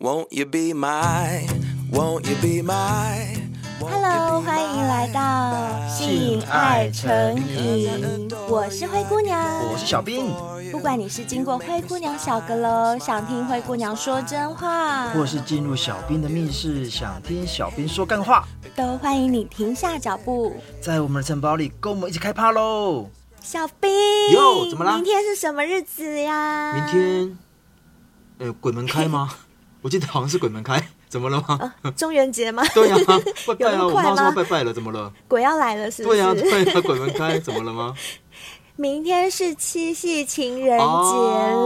Won't you be my, won't you be my? Hello，欢迎来到性爱成瘾，我是灰姑娘，我是小兵。不管你是经过灰姑娘小阁楼，想听灰姑娘说真话，或是进入小兵的密室，想听小兵说干话，都欢迎你停下脚步，在我们的城堡里跟我们一起开趴喽！小兵，哟，怎么了？明天是什么日子呀？明天，呃，鬼门开吗？我记得好像是鬼门开，怎么了吗？啊、中元节吗？对呀、啊，拜拜啊！我妈说拜拜了，怎么了？鬼要来了是不是？对呀、啊，对呀、啊，鬼门开，怎么了吗？明天是七夕情人节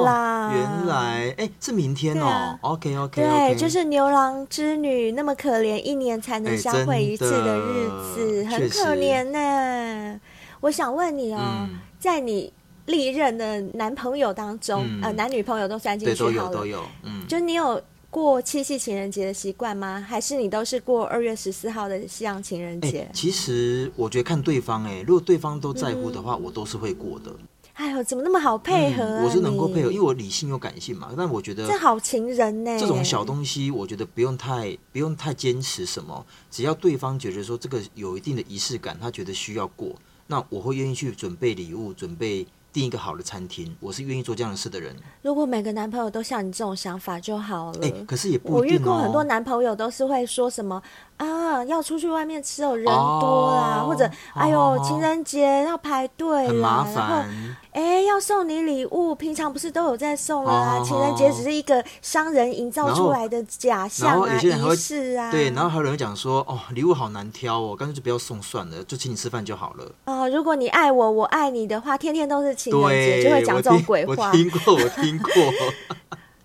啦！哦、原来，哎，是明天哦。啊、OK OK，对，okay. 就是牛郎织女那么可怜，一年才能相会一次的日子，很可怜呢。我想问你哦，嗯、在你。历任的男朋友当中，嗯、呃，男女朋友都算进去好了，都有都有，嗯，就你有过七夕情人节的习惯吗？还是你都是过二月十四号的西洋情人节？欸，其实我觉得看对方，哎，如果对方都在乎的话，嗯、我都是会过的。哎呦，怎么那么好配合啊？嗯、我是能够配合，因为我理性又感性嘛。但我觉得这好情人呢，这种小东西，我觉得不用太不用太坚持什么，只要对方觉得说这个有一定的仪式感，他觉得需要过，那我会愿意去准备礼物，准备。订一个好的餐厅，我是愿意做这样的事的人。如果每个男朋友都像你这种想法就好了。哎、欸，可是也不一定、哦、我遇过很多男朋友都是会说什么啊，要出去外面吃哦，人多啦，哦、或者哎呦，哦、情人节要排队，很麻烦。哎，要送你礼物，平常不是都有在送啊？哦、情人节只是一个商人营造出来的假象啊，仪式啊。对，然后还有人会讲说，哦，礼物好难挑哦，干脆就不要送算了，就请你吃饭就好了。哦，如果你爱我，我爱你的话，天天都是情人节，就会讲这种鬼话。我听过，我听过。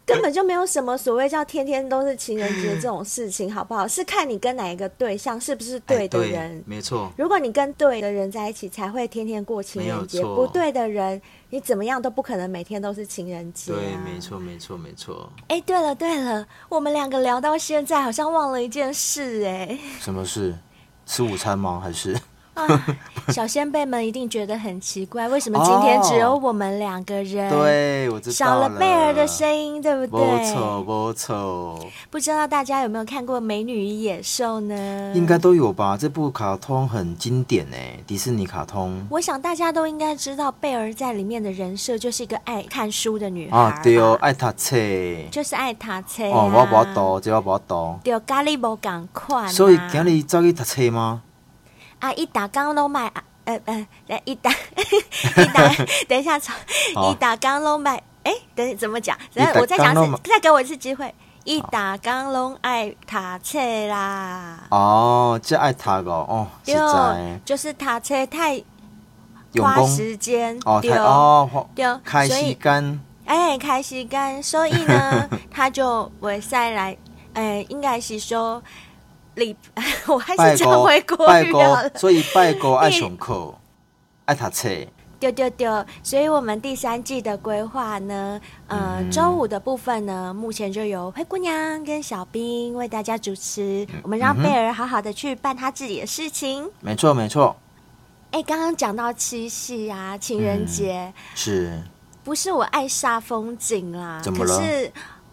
根本就没有什么所谓叫天天都是情人节这种事情，好不好？是看你跟哪一个对象是不是对的人，欸、没错。如果你跟对的人在一起，才会天天过情人节。不对的人，你怎么样都不可能每天都是情人节、啊。对，没错，没错，没错。哎、欸，对了，对了，我们两个聊到现在，好像忘了一件事、欸，哎，什么事？吃午餐吗？还是？小先辈们一定觉得很奇怪，为什么今天只有我们两个人？对，我知道少了贝儿的声音，对不对？不错，不错。不知道大家有没有看过《美女与野兽》呢？应该都有吧？这部卡通很经典诶，迪士尼卡通。我想大家都应该知道，贝儿在里面的人设就是一个爱看书的女孩啊，对哦，爱读册，就是爱读册。哦，我不读，这我不读。对，咖喱无共款。所以今日走去读册吗？啊！一打刚拢买啊，呃呃，一打 一打，等一下，一打刚拢买，哎，等怎么讲？我再讲一次，再给我一次机会。一打刚拢爱塔册啦。哦，这爱塔个哦，实在就是塔册太花时间哦，太哦，对，开时间，哎，开时间，所以呢，他就会再来，哎，应该是说。我还是讲回国语了，所以拜过爱上课，爱读册。对对对，所以我们第三季的规划呢，呃，周五的部分呢，目前就由灰姑娘跟小兵为大家主持。我们让贝儿好好的去办他自己的事情。没错没错。哎，刚刚讲到七夕啊，情人节是，不是我爱煞风景啦？怎么了？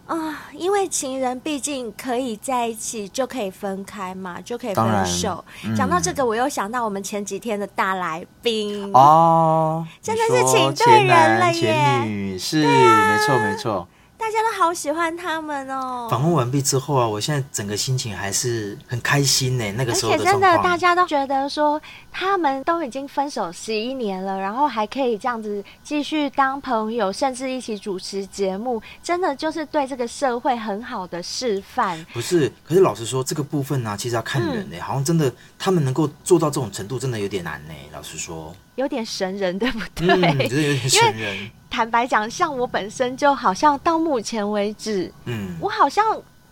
啊，因为情人毕竟可以在一起，就可以分开嘛，就可以分手。讲、嗯、到这个，我又想到我们前几天的大来宾哦，真的是请对人了耶！是，啊、没错没错。大家都好喜欢他们哦！访问完毕之后啊，我现在整个心情还是很开心呢。那个时候而且真的大家都觉得说，他们都已经分手十一年了，然后还可以这样子继续当朋友，甚至一起主持节目，真的就是对这个社会很好的示范。不是，可是老实说，这个部分呢、啊，其实要看人呢，嗯、好像真的他们能够做到这种程度，真的有点难呢。老实说，有点神人，对不对？嗯，真的有点神人。坦白讲，像我本身就好像到目前为止，嗯，我好像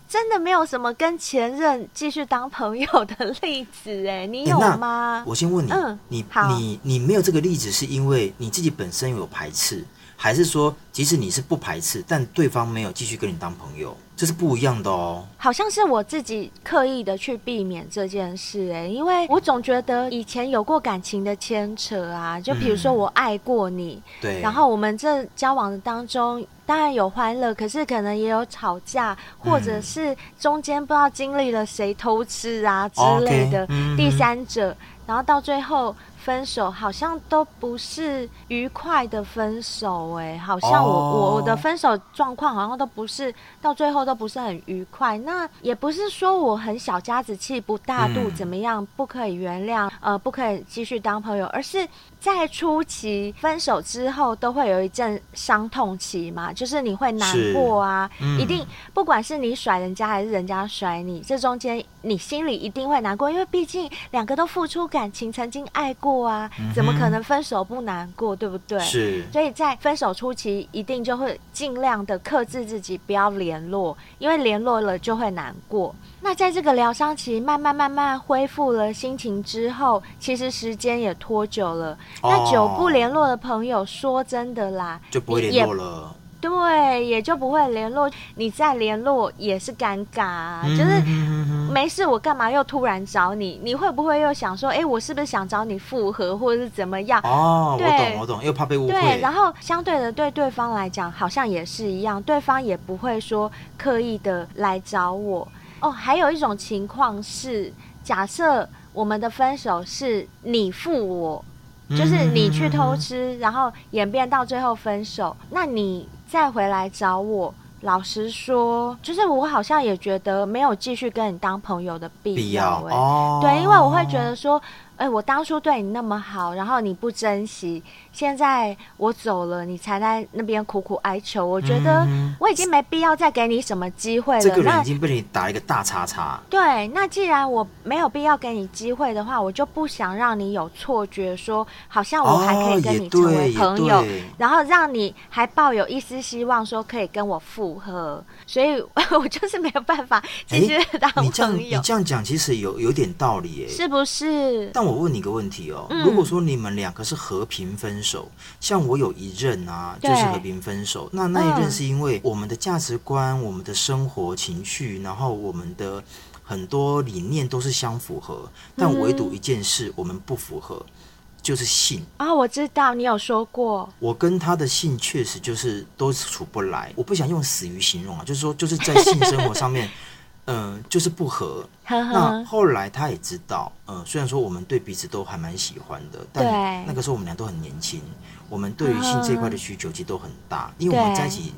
真的没有什么跟前任继续当朋友的例子，哎，你有吗？我先问你，嗯，你你你没有这个例子，是因为你自己本身有排斥，还是说即使你是不排斥，但对方没有继续跟你当朋友，这是不一样的哦。好像是我自己刻意的去避免这件事哎，因为我总觉得以前有过感情的牵扯啊，就比如说我爱过你，嗯、对，然后我们这交往的当中当然有欢乐，可是可能也有吵架，或者是中间不知道经历了谁偷吃啊之类的、嗯、第三者，然后到最后。分手好像都不是愉快的分手，哎，好像我、oh. 我的分手状况好像都不是到最后都不是很愉快。那也不是说我很小家子气不大度怎么样，不可以原谅，呃，不可以继续当朋友，而是。在初期分手之后，都会有一阵伤痛期嘛，就是你会难过啊，嗯、一定不管是你甩人家还是人家甩你，这中间你心里一定会难过，因为毕竟两个都付出感情，曾经爱过啊，嗯、怎么可能分手不难过，对不对？是，所以在分手初期，一定就会尽量的克制自己，不要联络，因为联络了就会难过。那在这个疗伤期慢慢慢慢恢复了心情之后，其实时间也拖久了。哦、那久不联络的朋友，说真的啦，就不会联络了。对，也就不会联络。你再联络也是尴尬，啊，嗯、就是没事，我干嘛又突然找你？你会不会又想说，哎，我是不是想找你复合，或者是怎么样？哦，我懂，我懂，又怕被误会。对，然后相对的，对对方来讲，好像也是一样，对方也不会说刻意的来找我。哦，还有一种情况是，假设我们的分手是你负我，就是你去偷吃，然后演变到最后分手，那你再回来找我，老实说，就是我好像也觉得没有继续跟你当朋友的必要，欸，必要哦，对，因为我会觉得说。哎，我当初对你那么好，然后你不珍惜，现在我走了，你才在那边苦苦哀求。我觉得我已经没必要再给你什么机会了。这个人已经被你打一个大叉叉。对，那既然我没有必要给你机会的话，我就不想让你有错觉，说好像我还可以跟你成为朋友，哦、然后让你还抱有一丝希望，说可以跟我复合。所以 我就是没有办法继续当朋友。你这样你这样讲，其实有有点道理耶，是不是？但我问你个问题哦，如果说你们两个是和平分手，嗯、像我有一任啊，就是和平分手，那那一任是因为我们的价值观、嗯、我们的生活情绪，然后我们的很多理念都是相符合，但唯独一件事我们不符合，就是性啊。我知道你有说过，我跟他的性确实就是都处不来，我不想用死鱼形容啊，就是说就是在性生活上面。嗯、呃，就是不合。呵呵，那后来他也知道，嗯、呃，虽然说我们对彼此都还蛮喜欢的，但那个时候我们俩都很年轻，我们对于性这一块的需求其实都很大，因为我们在一起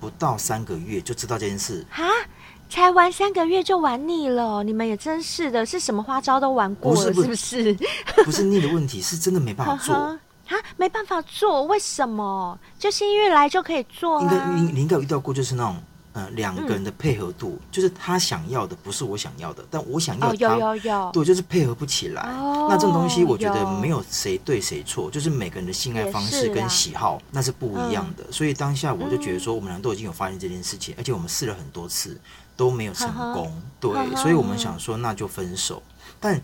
不到三个月就知道这件事。哈，才玩三个月就玩腻了，你们也真是的，是什么花招都玩过了，是不是？不是腻的问题，是真的没办法做。啊，没办法做，为什么？就性欲来就可以做、啊？应该你你应该有遇到过，就是那种。呃，两个人的配合度，嗯、就是他想要的不是我想要的，但我想要他，哦、有有有对，就是配合不起来。哦、那这种东西，我觉得没有谁对谁错，就是每个人的性爱方式跟喜好那是不一样的。嗯、所以当下我就觉得说，我们俩都已经有发现这件事情，嗯、而且我们试了很多次都没有成功，对，所以我们想说那就分手。但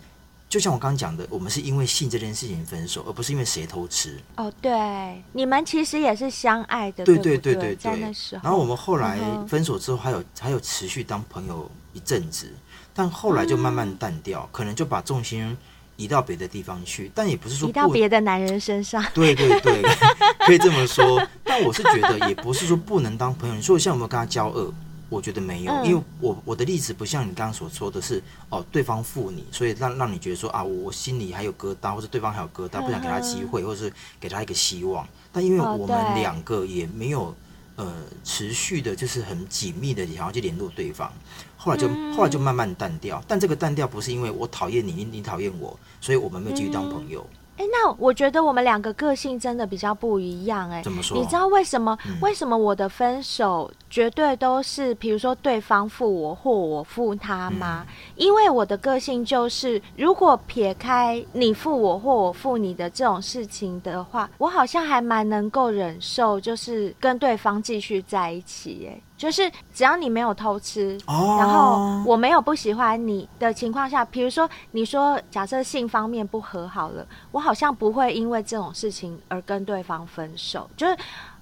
就像我刚刚讲的，我们是因为性这件事情分手，而不是因为谁偷吃。哦，对，你们其实也是相爱的，对对对对对。然后我们后来分手之后，还有还有持续当朋友一阵子，但后来就慢慢淡掉，嗯、可能就把重心移到别的地方去。但也不是说移到别的男人身上。对对对，可以这么说。但我是觉得，也不是说不能当朋友。你说我现在有没有跟他交恶？我觉得没有，嗯、因为我我的例子不像你刚刚所说的是哦，对方负你，所以让让你觉得说啊，我心里还有疙瘩，或者对方还有疙瘩，不想给他机会，或者是给他一个希望。但因为我们两个也没有、哦、呃持续的，就是很紧密的想要去联络对方，后来就、嗯、后来就慢慢淡掉。但这个淡掉不是因为我讨厌你，你你讨厌我，所以我们没有继续当朋友。嗯哎，那我觉得我们两个个性真的比较不一样哎。怎么说？你知道为什么？嗯、为什么我的分手绝对都是，比如说对方负我或我负他吗？嗯、因为我的个性就是，如果撇开你负我或我负你的这种事情的话，我好像还蛮能够忍受，就是跟对方继续在一起哎。就是只要你没有偷吃，oh. 然后我没有不喜欢你的情况下，比如说你说假设性方面不和好了，我好像不会因为这种事情而跟对方分手。就是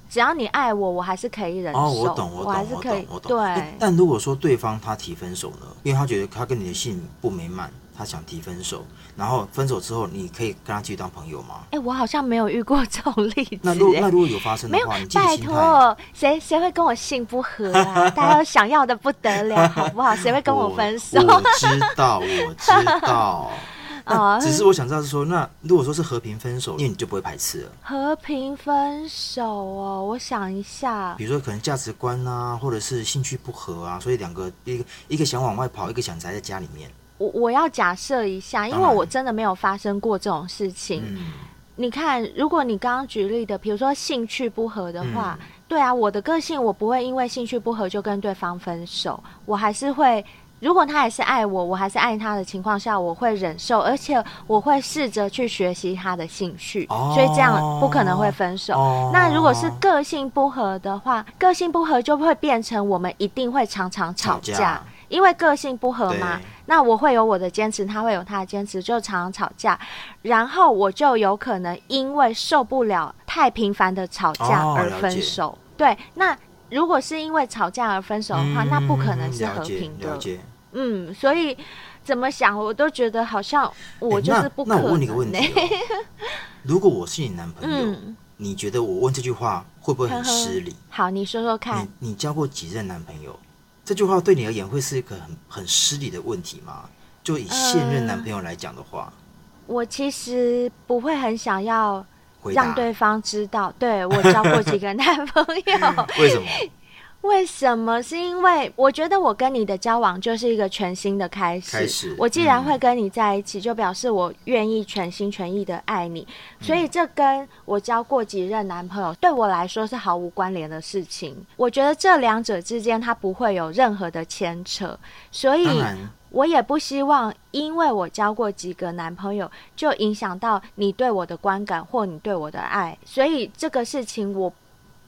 只要你爱我，我还是可以忍受。哦，我懂，我懂，我还是可以，我懂。但如果说对方他提分手呢？因为他觉得他跟你的性不美满，他想提分手。然后分手之后，你可以跟他继续当朋友吗？哎，我好像没有遇过这种例子。那如果那如果有发生的话，没有，拜托，谁谁会跟我性不合啊？大家都想要的不得了，好不好？谁会跟我分手？我，我知道，我知道。哦，只是我想知道是说，那如果说是和平分手，因为你就不会排斥了。和平分手哦，我想一下，比如说可能价值观啊，或者是兴趣不合啊，所以两个一个一个想往外跑，一个想宅在家里面。我我要假设一下，因为我真的没有发生过这种事情。嗯、你看，如果你刚刚举例的，比如说兴趣不合的话，嗯、对啊，我的个性我不会因为兴趣不合就跟对方分手，我还是会，如果他还是爱我，我还是爱他的情况下，我会忍受，而且我会试着去学习他的兴趣，哦、所以这样不可能会分手。哦、那如果是个性不合的话，个性不合就会变成我们一定会常常吵架。吵架因为个性不合嘛，那我会有我的坚持，他会有他的坚持，就常常吵架，然后我就有可能因为受不了太频繁的吵架而分手。哦、对，那如果是因为吵架而分手的话，嗯、那不可能是和平的。嗯，所以怎么想，我都觉得好像我就是不可能、欸。那，那我问你个问题、哦：如果我是你男朋友，嗯、你觉得我问这句话会不会很失礼？好，你说说看。你你交过几任男朋友？这句话对你而言会是一个很很失礼的问题吗？就以现任男朋友来讲的话，呃，我其实不会很想要让对方知道，答对我交过几个男朋友。为什么？为什么？是因为我觉得我跟你的交往就是一个全新的开始。开始，我既然会跟你在一起，嗯、就表示我愿意全心全意的爱你。所以这跟我交过几任男朋友对我来说是毫无关联的事情。我觉得这两者之间它不会有任何的牵扯，所以我也不希望因为我交过几个男朋友就影响到你对我的观感或你对我的爱。所以这个事情我。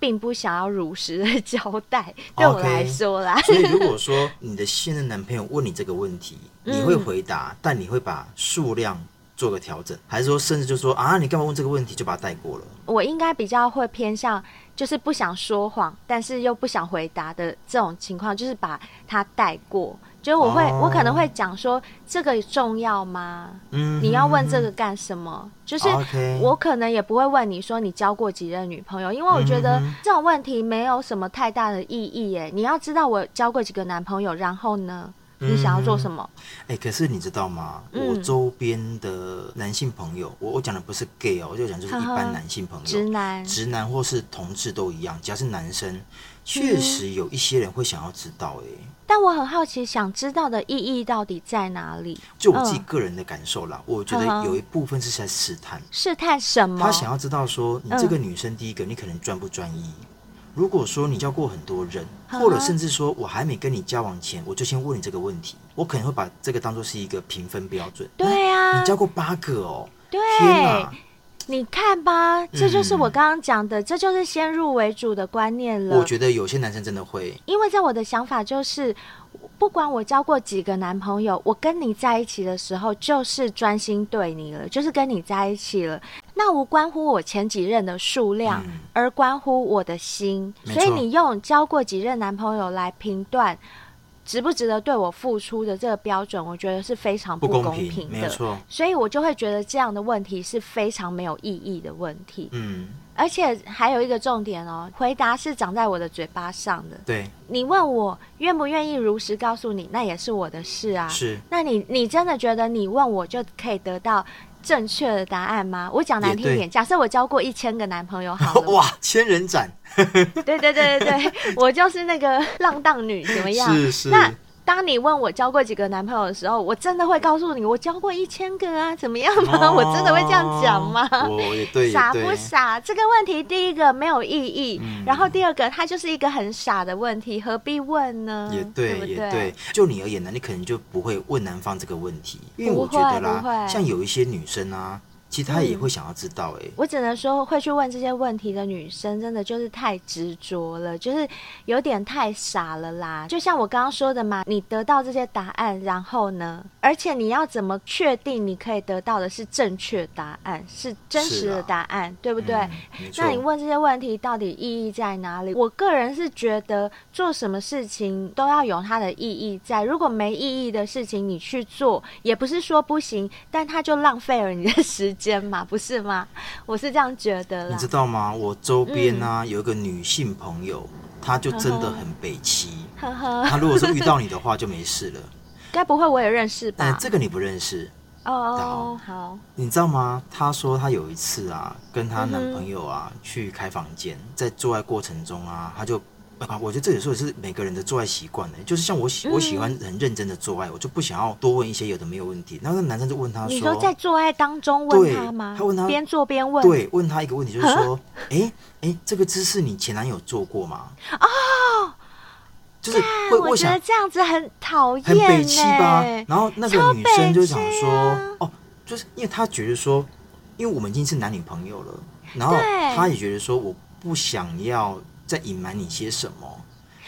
并不想要如实的 交代，对我来说啦。Okay, 所以 如果说你的现任男朋友问你这个问题，你会回答，嗯、但你会把数量做个调整，还是说甚至就说啊，你干嘛问这个问题，就把它带过了？我应该比较会偏向，就是不想说谎，但是又不想回答的这种情况，就是把它带过。就我会，哦、我可能会讲说，这个重要吗？嗯，你要问这个干什么？就是我可能也不会问你说你交过几任女朋友，因为我觉得这种问题没有什么太大的意义耶。你要知道我交过几个男朋友，然后呢，你想要做什么？哎、欸，可是你知道吗？嗯、我周边的男性朋友，我我讲的不是 gay 哦，我就讲就是一般男性朋友，直男、直男或是同志都一样，只要是男生，确实有一些人会想要知道哎。但我很好奇，想知道的意义到底在哪里？就我自己个人的感受啦，嗯、我觉得有一部分是在试探。试探什么？他想要知道说，你这个女生，第一个，你可能专不专一？嗯、如果说你交过很多人，或者甚至说我还没跟你交往前，我就先问你这个问题，我可能会把这个当做是一个评分标准。对啊，你交过八个哦？对，天哪！你看吧，这就是我刚刚讲的，嗯、这就是先入为主的观念了。我觉得有些男生真的会，因为在我的想法就是，不管我交过几个男朋友，我跟你在一起的时候就是专心对你了，就是跟你在一起了。那无关乎我前几任的数量，嗯、而关乎我的心。所以你用交过几任男朋友来评断。值不值得对我付出的这个标准，我觉得是非常不公平的。没错，所以我就会觉得这样的问题是非常没有意义的问题。嗯，而且还有一个重点哦，回答是长在我的嘴巴上的。对，你问我愿不愿意如实告诉你，那也是我的事啊。是，那你你真的觉得你问我就可以得到正确的答案吗？我讲难听一点，假设我交过一千个男朋友，好了，哇，千人斩。对对对对对，我就是那个浪荡女，怎么样？是是。那当你问我交过几个男朋友的时候，我真的会告诉你，我交过一千个啊，怎么样吗？哦、我真的会这样讲吗？我也对，傻不傻？这个问题第一个没有意义，嗯、然后第二个它就是一个很傻的问题，何必问呢？也对，对对也对。就你而言呢，你可能就不会问男方这个问题，因为我觉得啦，像有一些女生啊。其实他也会想要知道、欸。哎、嗯，我只能说会去问这些问题的女生，真的就是太执着了，就是有点太傻了啦。就像我刚刚说的嘛，你得到这些答案，然后呢？而且你要怎么确定你可以得到的是正确答案，是真实的答案，啊、对不对？嗯、那你问这些问题到底意义在哪里？我个人是觉得做什么事情都要有它的意义在。如果没意义的事情你去做，也不是说不行，但它就浪费了你的时间。间嘛，不是吗？我是这样觉得。你知道吗？我周边呢、啊嗯、有一个女性朋友，她就真的很北齐。呵呵，她如果说遇到你的话，就没事了。该不会我也认识吧？哎，这个你不认识哦。好，好，你知道吗？她说她有一次啊，跟她男朋友啊、嗯、去开房间，在做爱过程中啊，她就。啊，我觉得这也是每个人的做爱习惯呢。就是像我喜我喜欢很认真的做爱，嗯、我就不想要多问一些有的没有问题。然后那男生就问他说：“你说在做爱当中问他吗？”他问他边做边问，对，问他一个问题，就是说：“哎哎这个姿势你前男友做过吗？”哦，就是会我觉得这样子很讨厌，很北气吧。然后那个女生就想说：“啊、哦，就是因为他觉得说，因为我们已经是男女朋友了，然后他也觉得说，我不想要。”在隐瞒你些什么？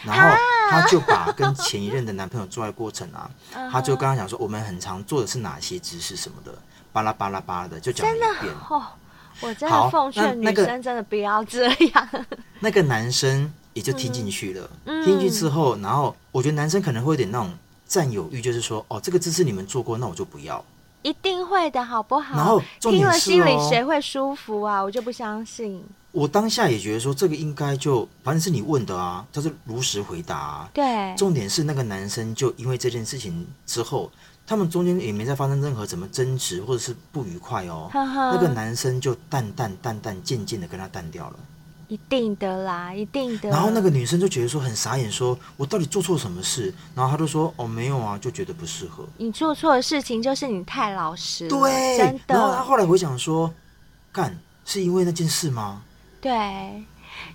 然后他就把跟前一任的男朋友做爱过程啊，他就跟他讲说，我们很常做的是哪些姿势什么的，巴拉巴拉巴拉的，就讲了一遍。哦，我真的奉劝女生真的不要这样。那个男生也就听进去了，听进去之后，然后我觉得男生可能会有点那种占有欲，就是说，哦，这个姿势你们做过，那我就不要。一定会的，好不好？然后听了心里谁会舒服啊？我就不相信。我当下也觉得说，这个应该就反正是你问的啊，他是如实回答啊。对，重点是那个男生就因为这件事情之后，他们中间也没再发生任何什么争执或者是不愉快哦。呵呵，那个男生就淡淡淡淡渐渐的跟他淡掉了。一定的啦，一定的。然后那个女生就觉得说很傻眼，说我到底做错什么事？然后她就说哦没有啊，就觉得不适合。你做错的事情就是你太老实。对，真的。然后她后来回想说，干是因为那件事吗？对，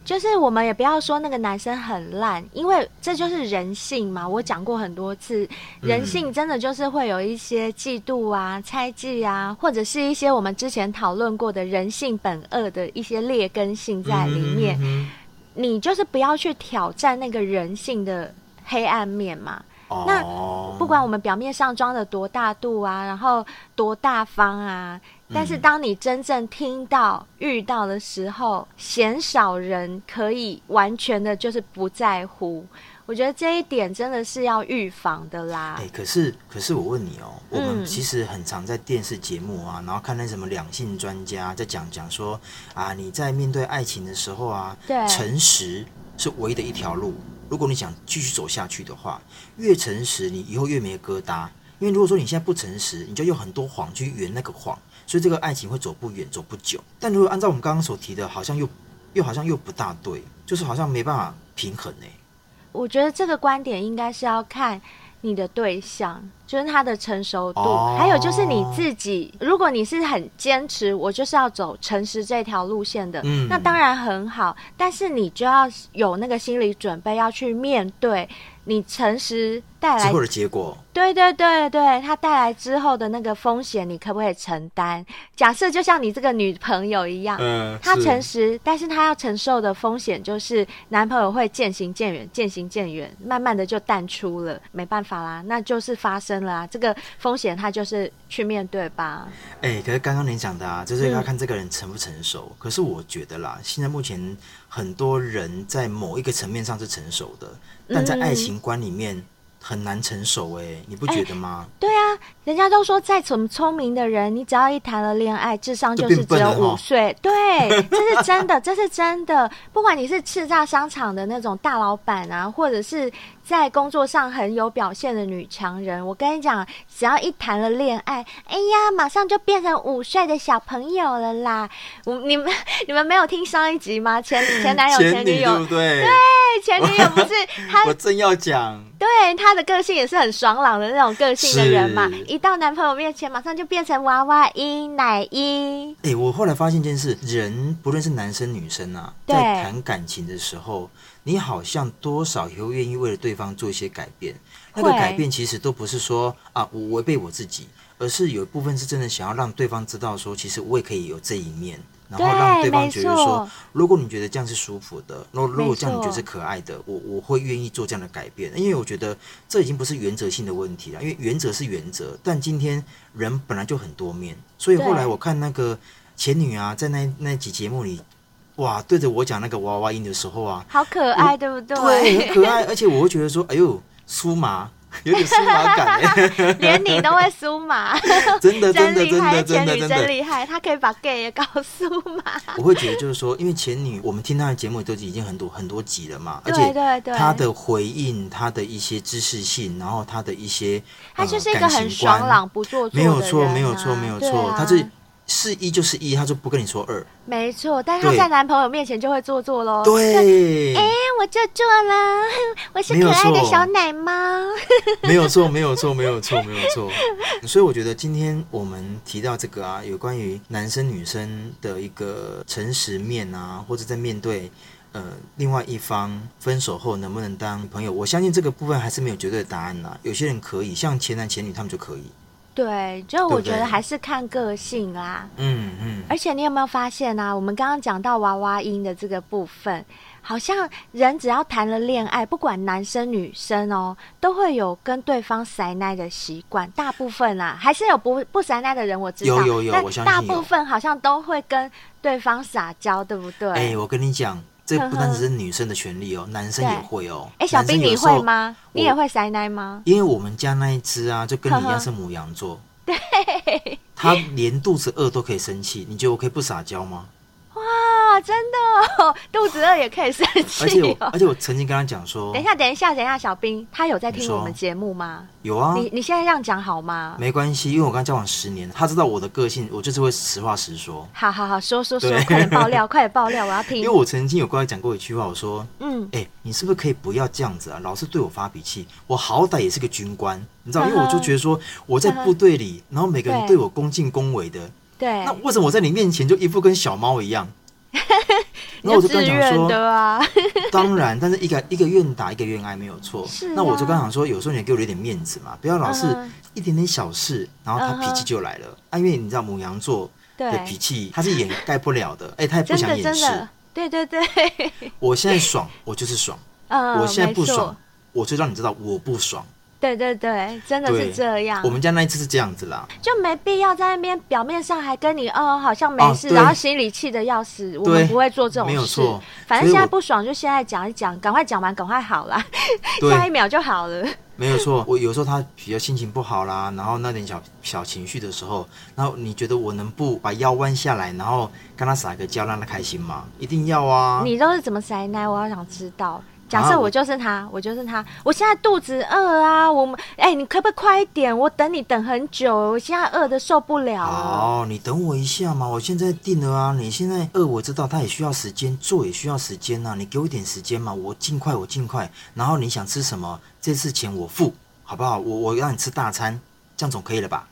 就是我们也不要说那个男生很烂，因为这就是人性嘛。我讲过很多次，人性真的就是会有一些嫉妒啊、猜忌啊，或者是一些我们之前讨论过的人性本恶的一些劣根性在里面。嗯嗯嗯，你就是不要去挑战那个人性的黑暗面嘛。那不管我们表面上装的多大度啊，然后多大方啊，但是当你真正听到、遇到的时候，鲜少人可以完全的就是不在乎。我觉得这一点真的是要预防的啦。哎，可是可是我问你哦，我们其实很常在电视节目啊，然后看那什么两性专家在讲讲说啊，你在面对爱情的时候啊，对，诚实是唯一的一条路。如果你想继续走下去的话，越诚实，你以后越没疙瘩。因为如果说你现在不诚实，你就用很多谎去圆那个谎，所以这个爱情会走不远，走不久。但如果按照我们刚刚所提的，好像又又好像又不大对，就是好像没办法平衡呢。我觉得这个观点应该是要看你的对象。就是他的成熟度，哦、还有就是你自己。如果你是很坚持，我就是要走诚实这条路线的，嗯、那当然很好。但是你就要有那个心理准备，要去面对你诚实带来之后的结果。对对对对，他带来之后的那个风险，你可不可以承担？假设就像你这个女朋友一样，嗯，她诚实，但是她要承受的风险就是男朋友会渐行渐远，渐行渐远，慢慢的就淡出了，没办法啦，那就是发生。啦，这个风险他就是去面对吧。哎、欸，可是刚刚你讲的啊，就是要看这个人成不成熟。嗯、可是我觉得啦，现在目前很多人在某一个层面上是成熟的，但在爱情观里面。嗯很难成熟哎，你不觉得吗？对啊，人家都说再怎么聪明的人，你只要一谈了恋爱，智商就是只有五岁。对，这是真的，这是真的。不管你是叱咤商场的那种大老板啊，或者是在工作上很有表现的女强人，我跟你讲，只要一谈了恋爱，哎呀，马上就变成五岁的小朋友了啦！我 你们 你们没有听上一集吗？前 前男友前女友，对不对？对，前女友不是他，我正要讲，对他。的个性也是很爽朗的那种个性的人嘛，一到男朋友面前，马上就变成娃娃音、奶音。哎、欸，我后来发现一件事，人不论是男生女生啊，对在谈感情的时候，你好像多少也会愿意为了对方做一些改变。那个改变其实都不是说啊，我违背我自己。而是有一部分是真的想要让对方知道说，其实我也可以有这一面。然后让对方觉得说，如果你觉得这样是舒服的，那如果这样你觉得是可爱的，我我会愿意做这样的改变，因为我觉得这已经不是原则性的问题了，因为原则是原则，但今天人本来就很多面，所以后来我看那个前女啊，在那那集节目里，哇，对着我讲那个娃娃音的时候啊，好可爱，对不对？对，很可爱，而且我会觉得说，哎呦，酥麻。有点酥麻感哎，连你都会酥麻，真的真的真的真的真厉害，他可以把 gay 也搞酥麻。我会觉得就是说，因为前女，我们听她的节目都已经很多很多集了嘛，对对对，而且她的回应，她的一些知识性，然后她的一些，她就是一个很爽朗不做作啊，没有错，没有错，没有错，她是。是一就是一，他就不跟你说二，没错。但是他在男朋友面前就会做作喽。对，哎、欸，我就做了，我是可爱的小奶猫。没有错，没有错，没有错，没有错。所以我觉得今天我们提到这个啊，有关于男生女生的一个诚实面啊，或者在面对呃另外一方分手后能不能当朋友，我相信这个部分还是没有绝对的答案呐、啊。有些人可以，像前男前女他们就可以。对，就我觉得还是看个性啦。嗯嗯。而且你有没有发现啊？我们刚刚讲到娃娃音的这个部分，好像人只要谈了恋爱，不管男生女生哦，都会有跟对方撒奶的习惯。大部分啊，还是有不不撒奶的人，我知道。有有有，我相信。大部分好像都会跟对方撒娇，对不对？哎，我跟你讲。这不单只是女生的权利哦，男生也会哦。哎，小兵你会吗？你也会塞奶吗？因为我们家那一只啊，就跟你一样是母羊座。对，他连肚子饿都可以生气，你觉得我可以不撒娇吗？哇，真的，哦，肚子饿也可以生气，哦。而且我，而且我曾经跟他讲说，等一下，等一下，等一下，小兵，他有在听我们节目吗？有啊。你你现在这样讲好吗？没关系，因为我跟他交往十年，他知道我的个性，我就是会实话实说。好好好，说说说，快点爆料，快点爆料，我要听。因为我曾经有跟他讲过一句话，我说，嗯，哎，欸，你是不是可以不要这样子啊？老是对我发脾气，我好歹也是个军官，你知道？因为我就觉得说我在部队里，然后每个人对我恭敬恭维的，对，那为什么我在你面前就一副跟小猫一样？那我就跟他讲说，啊、当然，但是一个一个愿打一个愿挨没有错。是啊、那我就跟他讲说，有时候你给我一点面子嘛，不要老是一点点小事，然后他脾气就来了。Uh huh. 啊，因为你知道母羊座的脾气，他是掩盖不了的。哎、欸，他也不想掩饰。对对对。我现在爽，我就是爽。Uh, 我现在不爽，我就让你知道我不爽。对对对，真的是这样。我们家那一次是这样子啦，就没必要在那边表面上还跟你哦，好像没事，然后心里气的要死。我们不会做这种事，没有错。反正现在不爽就现在讲一讲，赶快讲完，赶快好了，下一秒就好了。没有错，我有时候他比较心情不好啦，然后那点小小情绪的时候，然后你觉得我能不把腰弯下来，然后跟他撒个娇，让他开心吗？一定要啊！你都是怎么撒奶？我好想知道。假设我就是他，啊、我，就是他。我现在肚子饿啊，我们哎、欸，你可不可以快一点？我等你等很久，我现在饿的受不了。哦，你等我一下嘛，我现在定了啊。你现在饿，我知道他也需要时间，做也需要时间呐、啊。你给我一点时间嘛，我尽快，我尽快。然后你想吃什么？这次钱我付，好不好？我我让你吃大餐，这样总可以了吧？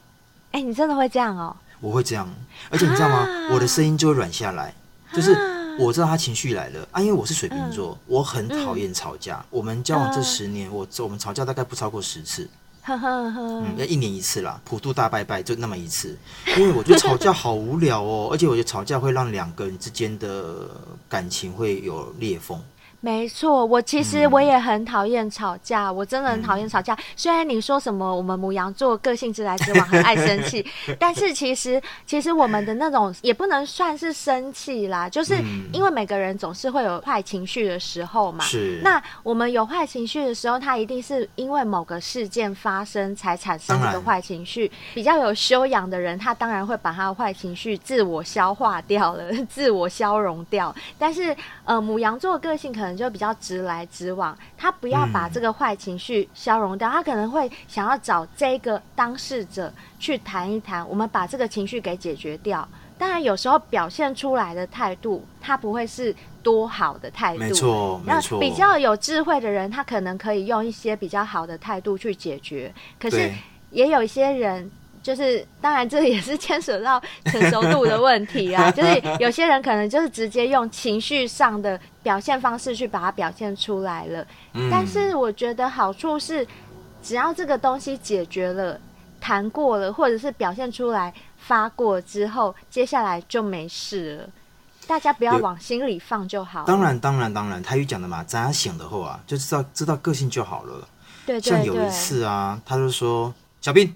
哎、欸，你真的会这样哦？我会这样，而且你知道吗？啊、我的声音就会软下来，就是。我知道他情绪来了啊，因为我是水瓶座，嗯、我很讨厌吵架。嗯、我们交往这十年，我我们吵架大概不超过十次，呵呵呵嗯，要一年一次啦，普渡大拜拜就那么一次。因为我觉得吵架好无聊哦，而且我觉得吵架会让两个人之间的感情会有裂缝。没错，我其实我也很讨厌吵架，嗯、我真的很讨厌吵架。嗯、虽然你说什么我们母羊座个性直来直往，很爱生气，但是其实其实我们的那种也不能算是生气啦，就是因为每个人总是会有坏情绪的时候嘛。是。那我们有坏情绪的时候，他一定是因为某个事件发生才产生这个坏情绪。比较有修养的人，他当然会把他的坏情绪自我消化掉了，自我消融掉。但是呃，母羊座的个性可能。就比较直来直往，他不要把这个坏情绪消融掉，嗯、他可能会想要找这个当事者去谈一谈，我们把这个情绪给解决掉。当然，有时候表现出来的态度，他不会是多好的态度。没错，没错。比较有智慧的人，他可能可以用一些比较好的态度去解决。可是，也有一些人。就是，当然，这也是牵扯到成熟度的问题啊。就是有些人可能就是直接用情绪上的表现方式去把它表现出来了。嗯、但是我觉得好处是，只要这个东西解决了，谈过了，或者是表现出来发过之后，接下来就没事了。大家不要往心里放就好。当然，当然，当然，他又讲的嘛，咱要醒的后啊，就知道知道个性就好了。对，对，对，像有一次啊，他就说：“小兵，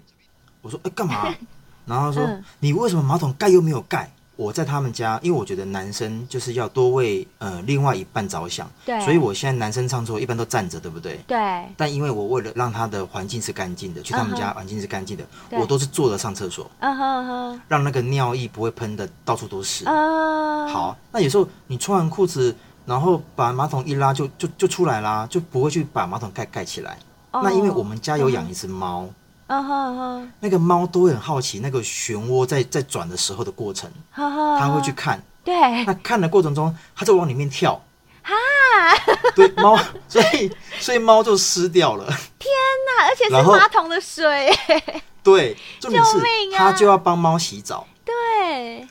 我说哎，干嘛？” 然后他说：“嗯、你为什么马桶盖又没有盖？”我在他们家，因为我觉得男生就是要多为呃另外一半着想，对，所以我现在男生上厕所一般都站着，对不对？对。但因为我为了让他的环境是干净的，去他们家环境是干净的，uh -huh. 我都是坐着上厕所，嗯哼哼，让那个尿液不会喷的到处都是。啊、uh -huh.。好，那有时候你穿完裤子，然后把马桶一拉就就就出来啦，就不会去把马桶盖盖起来。Uh. 那因为我们家有养一只猫。Uh. 嗯哼哼，那个猫都会很好奇，那个漩涡在在转的时候的过程，它会去看。对，那看的过程中，它就往里面跳。哈，对猫，所以所以猫就湿掉了。天哪，而且是马桶的水。对，重点是它就要帮猫洗澡。对，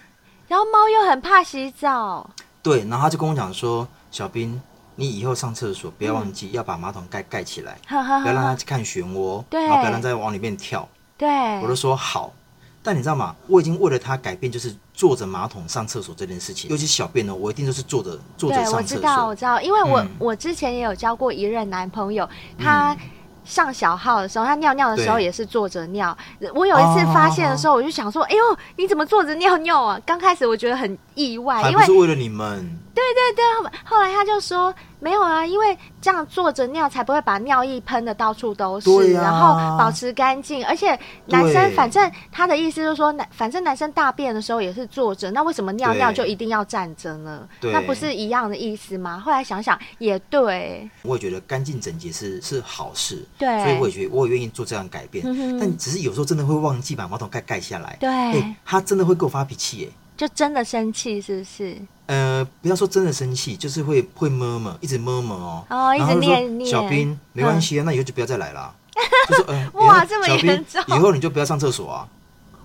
然后猫又很怕洗澡。对，然后他就跟我讲说，小兵。你以后上厕所不要忘记要把马桶盖盖起来，嗯，不要让他去看漩涡，然后不要让他再往里面跳。对，我都说好。但你知道吗？我已经为了他改变，就是坐着马桶上厕所这件事情，尤其小便呢，我一定都是坐着坐着上厕所。我知道，我知道，因为我、嗯、我之前也有交过一任男朋友，他。嗯上小号的时候，他尿尿的时候也是坐着尿。我有一次发现的时候，我就想说：“哎呦，你怎么坐着尿尿啊？”刚开始我觉得很意外，因为是为了你们。对对对，后来他就说：“没有啊，因为这样坐着尿才不会把尿液喷的到处都是，然后保持干净。而且男生反正他的意思就是说，男反正男生大便的时候也是坐着，那为什么尿尿就一定要站着呢？那不是一样的意思吗？后来想想也对，我也觉得干净整洁是是好事。对，所以我也觉得我也愿意做这样改变，嗯，但只是有时候真的会忘记把马桶盖盖下来。对，欸，他真的会给我发脾气，哎，就真的生气是不是？呃，不要说真的生气，就是会会摸摸，一直摸摸哦，哦，一直念念。小兵，没关系啊，那以后就不要再来了。就说，呃，哇，这么严重，以后你就不要上厕所啊。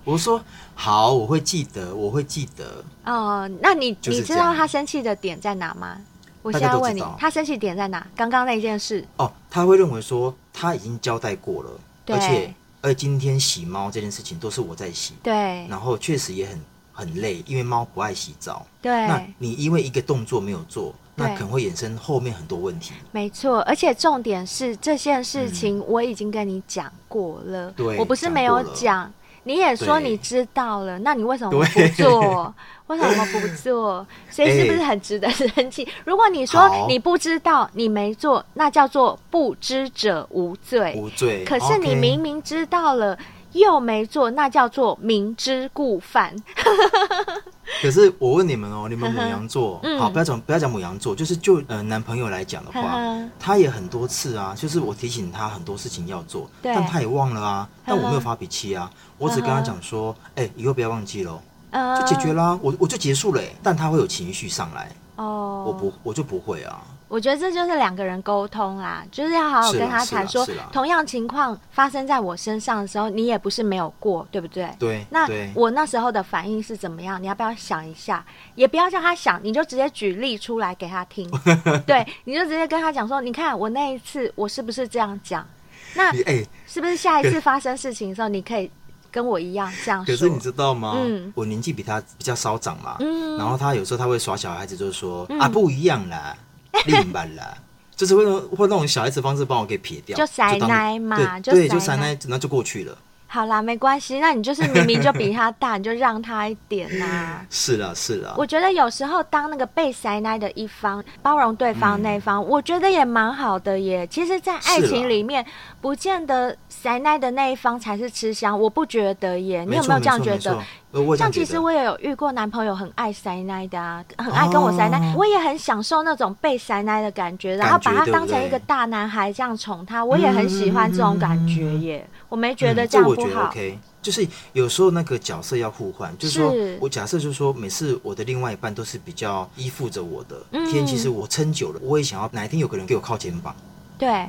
我说好，我会记得，我会记得。哦，那你你知道他生气的点在哪吗？我现在问你，他生气点在哪？刚刚那件事哦，他会认为说他已经交代过了，而且而今天洗猫这件事情都是我在洗，对，然后确实也很。很累，因为猫不爱洗澡。对，那你因为一个动作没有做，那可能会衍生后面很多问题。没错，而且重点是这件事情我已经跟你讲过了。对、嗯，我不是没有讲，你也说你知道了，那你为什么不做？为什么不做？所以是不是很值得生气、欸？如果你说你不知道，你没做，那叫做不知者无罪。无罪。可是你明明知道了。又没做，那叫做明知故犯。可是我问你们哦，你们母羊座，嗯、好，不要讲不要讲母羊座，就是就呃男朋友来讲的话他也很多次啊，就是我提醒他很多事情要做，但他也忘了啊。但我没有发脾气啊，我只跟他讲说，哎、欸，以后不要忘记喽，就解决啦，我我就结束了。但他会有情绪上来，哦，我不我就不会啊。我觉得这就是两个人沟通啦，就是要好好跟他谈说，同样情况发生在我身上的时候，你也不是没有过，对不对？对。那我那时候的反应是怎么样？你要不要想一下？也不要叫他想，你就直接举例出来给他听。对，你就直接跟他讲说，你看我那一次我是不是这样讲？那 是不是下一次发生事情的时候，你可以跟我一样这样说？可是你知道吗？嗯，我年纪比他比较稍长嘛。嗯。然后他有时候他会耍小孩子，就是说、嗯、啊，不一样啦。另半啦，就是会用会那种小孩子方式帮我给撇掉，就塞奶嘛，对，就塞奶，那就过去了。好啦，没关系，那你就是明明就比他大，你就让他一点呐、啊。是啦，是啦。我觉得有时候当那个被塞奶的一方，包容对方那一方，嗯、我觉得也蛮好的耶。其实，在爱情里面，不见得塞奶的那一方才是吃香，我不觉得耶。你有没有这样觉得？像其实我也有遇过男朋友很爱塞奶的啊，很爱跟我塞奶，哦，我也很享受那种被塞奶的感觉，然后把他当成一个大男孩这样宠他，我也很喜欢这种感觉耶。嗯、我没觉得这样不好。嗯、这我觉得 OK，就是有时候那个角色要互换，就是说我假设就是说，每次我的另外一半都是比较依附着我的，嗯，天，其实我撑久了，我也想要哪一天有个人给我靠肩膀。对。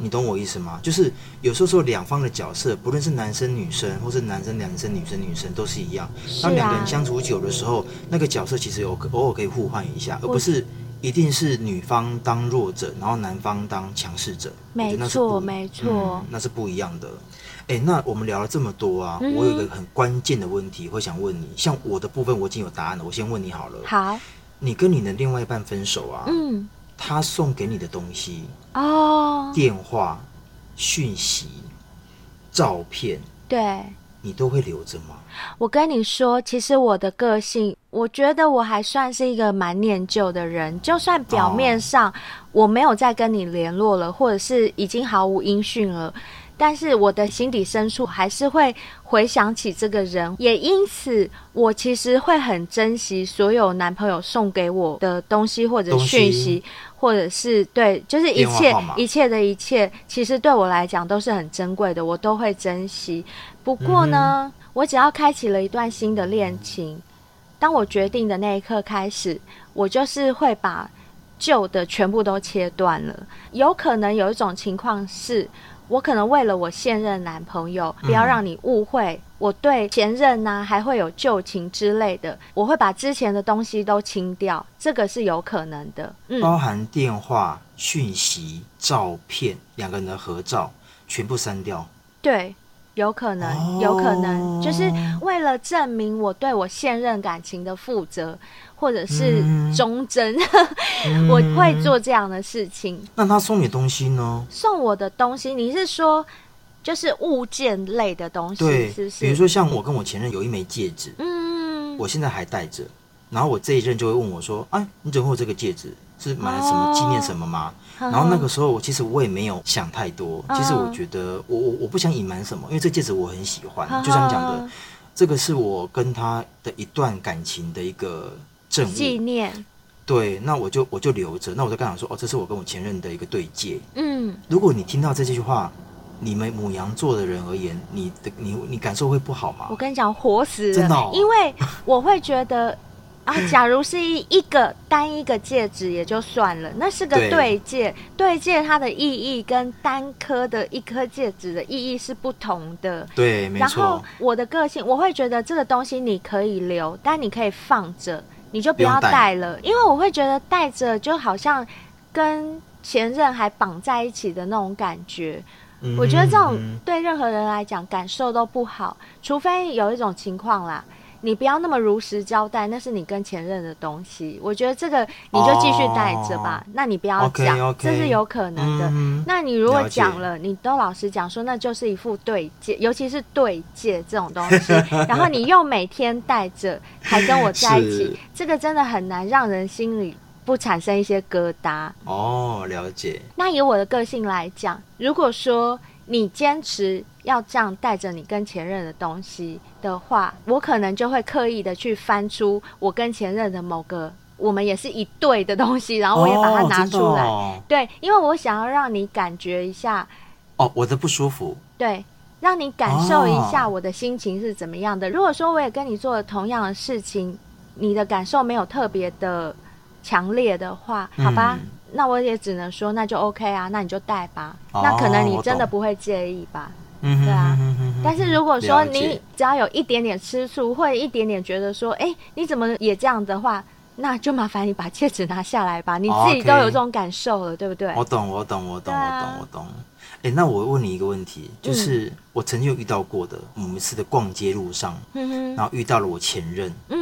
你懂我意思吗？就是有时候说两方的角色，不论是男生女生，或是男生男生女生女生，都是一样。当两个人相处久的时候，那个角色其实有偶尔可以互换一下，而不是一定是女方当弱者，然后男方当强势者。没错，没错、嗯，那是不一样的。哎，那我们聊了这么多啊，嗯、我有一个很关键的问题，会想问你。像我的部分，我已经有答案了，我先问你好了。好。你跟你的另外一半分手啊？嗯。他送给你的东西哦，电话、讯息、照片，对，你都会留着吗？我跟你说，其实我的个性，我觉得我还算是一个蛮念旧的人。就算表面上我没有再跟你联络了，或者是已经毫无音讯了，但是我的心底深处还是会回想起这个人。也因此，我其实会很珍惜所有男朋友送给我的东西或者讯息，或者是对，就是一切一切的一切，其实对我来讲都是很珍贵的，我都会珍惜。不过呢，嗯我只要开启了一段新的恋情，当我决定的那一刻开始，我就是会把旧的全部都切断了。有可能有一种情况是，我可能为了我现任男朋友，不要让你误会，我对前任呐还会有旧情之类的，我会把之前的东西都清掉，这个是有可能的。嗯，包含电话、讯息、照片，两个人的合照，全部删掉。对。有可能，有可能，就是为了证明我对我现任感情的负责，或者是忠贞，嗯、我会做这样的事情。那他送你东西呢？送我的东西，你是说就是物件类的东西？对，是不是？比如说像我跟我前任有一枚戒指，嗯，我现在还戴着，然后我这一任就会问我说：“哎，你怎么会有这个戒指？是买了什么纪念什么吗？”哦然后那个时候，我其实我也没有想太多。其实我觉得，我我我不想隐瞒什么，因为这戒指我很喜欢。就像你讲的，这个是我跟他的一段感情的一个证物纪念。对，那我就我就留着。那我就跟他说，哦，这是我跟我前任的一个对戒。嗯，如果你听到这句话，你们母羊座的人而言，你的你你感受会不好吗？我跟你讲，活死了，真的哦，因为我会觉得。啊，假如是一一个单一个戒指也就算了，那是个对戒，对，戒它的意义跟单颗的一颗戒指的意义是不同的。对，没错。然后我的个性，我会觉得这个东西你可以留，但你可以放着，你就不要戴了，因为我会觉得戴着就好像跟前任还绑在一起的那种感觉。嗯。我觉得这种对任何人来讲感受都不好，除非有一种情况啦。你不要那么如实交代，那是你跟前任的东西。我觉得这个你就继续带着吧。Oh, 那你不要讲，okay, okay. 这是有可能的。嗯、那你如果讲了，你都老实讲说，那就是一副对戒，尤其是对戒这种东西。然后你又每天带着，还跟我在一起，这个真的很难让人心里不产生一些疙瘩。哦，了解。那以我的个性来讲，如果说你坚持。要这样带着你跟前任的东西的话，我可能就会刻意的去翻出我跟前任的某个我们也是一对的东西，然后我也把它拿出来。哦哦、对，因为我想要让你感觉一下，哦，我的不舒服。对，让你感受一下我的心情是怎么样的。哦、如果说我也跟你做了同样的事情，你的感受没有特别的强烈的话，好吧，嗯、那我也只能说那就 OK 啊，那你就带吧。哦、那可能你真的不会介意吧。嗯，对啊，但是如果说你只要有一点点吃醋，或者一点点觉得说，哎，你怎么也这样的话，那就麻烦你把戒指拿下来吧，你自己都有这种感受了，对不对？我懂，我懂，我懂，我懂，我懂。哎，那我问你一个问题，就是我曾经有遇到过的，某一次的逛街路上，然后遇到了我前任，嗯，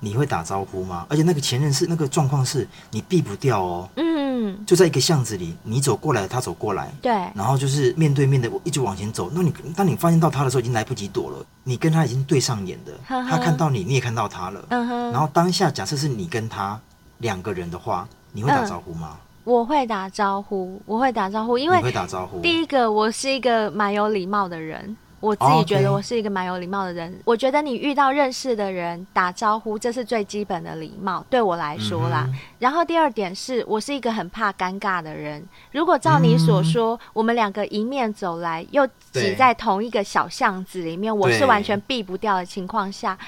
你会打招呼吗？而且那个前任是那个状况是你避不掉哦，嗯。就在一个巷子里，你走过来，他走过来，对，然后就是面对面的，我一直往前走。那你当你发现到他的时候，已经来不及躲了，你跟他已经对上眼的，呵呵他看到你，你也看到他了。嗯哼。然后当下假设是你跟他两个人的话，你会打招呼吗？嗯，我会打招呼，我会打招呼，因为会打招呼。第一个，我是一个蛮有礼貌的人。我自己觉得我是一个蛮有礼貌的人。Okay. 我觉得你遇到认识的人打招呼，这是最基本的礼貌，对我来说啦。然后第二点是我是一个很怕尴尬的人。如果照你所说，嗯、我们两个迎面走来，又挤在同一个小巷子里面，我是完全避不掉的情况下，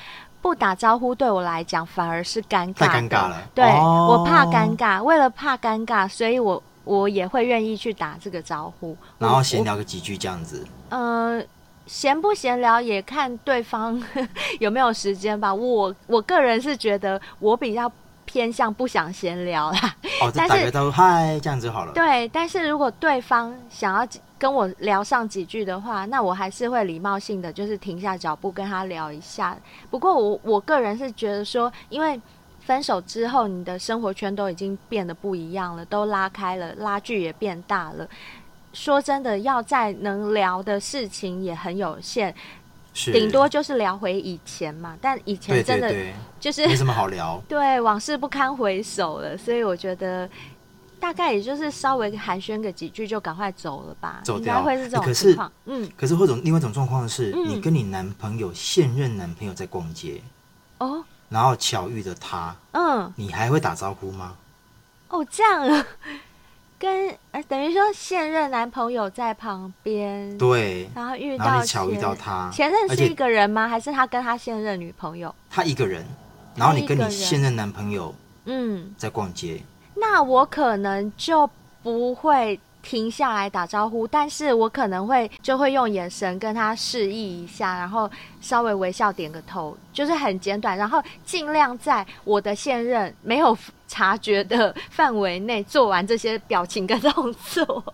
不打招呼对我来讲反而是尴尬。太尴尬了。对、哦、我怕尴尬，为了怕尴尬，所以我我也会愿意去打这个招呼，然后闲聊个几句这样子。呃。闲不闲聊也看对方 有没有时间吧。我我个人是觉得我比较偏向不想闲聊啦。哦，但是打个嗨，这样子好了。对，但是如果对方想要跟我聊上几句的话，那我还是会礼貌性的就是停下脚步跟他聊一下。不过我我个人是觉得说，因为分手之后，你的生活圈都已经变得不一样了，都拉开了，拉距也变大了。说真的，要在能聊的事情也很有限。顶多就是聊回以前嘛，但以前真的就是没什么好聊，对，往事不堪回首了，所以我觉得大概也就是稍微寒暄个几句就赶快走了吧，走掉应该会是这种情况。嗯，可是或者另外一种状况是、嗯、你跟你男朋友现任男朋友在逛街哦，然后巧遇的他，嗯，你还会打招呼吗？哦，这样啊。跟呃，等于说现任男朋友在旁边，对，然后遇到巧遇到他，前任是一个人吗？还是他跟他现任女朋友？他一个人，然后你跟你现任男朋友嗯。在逛街，那我可能就不会停下来打招呼，但是我可能会就会用眼神跟他示意一下，然后稍微微笑点个头，就是很简短，然后尽量在我的现任没有。察觉的范围内做完这些表情跟动作，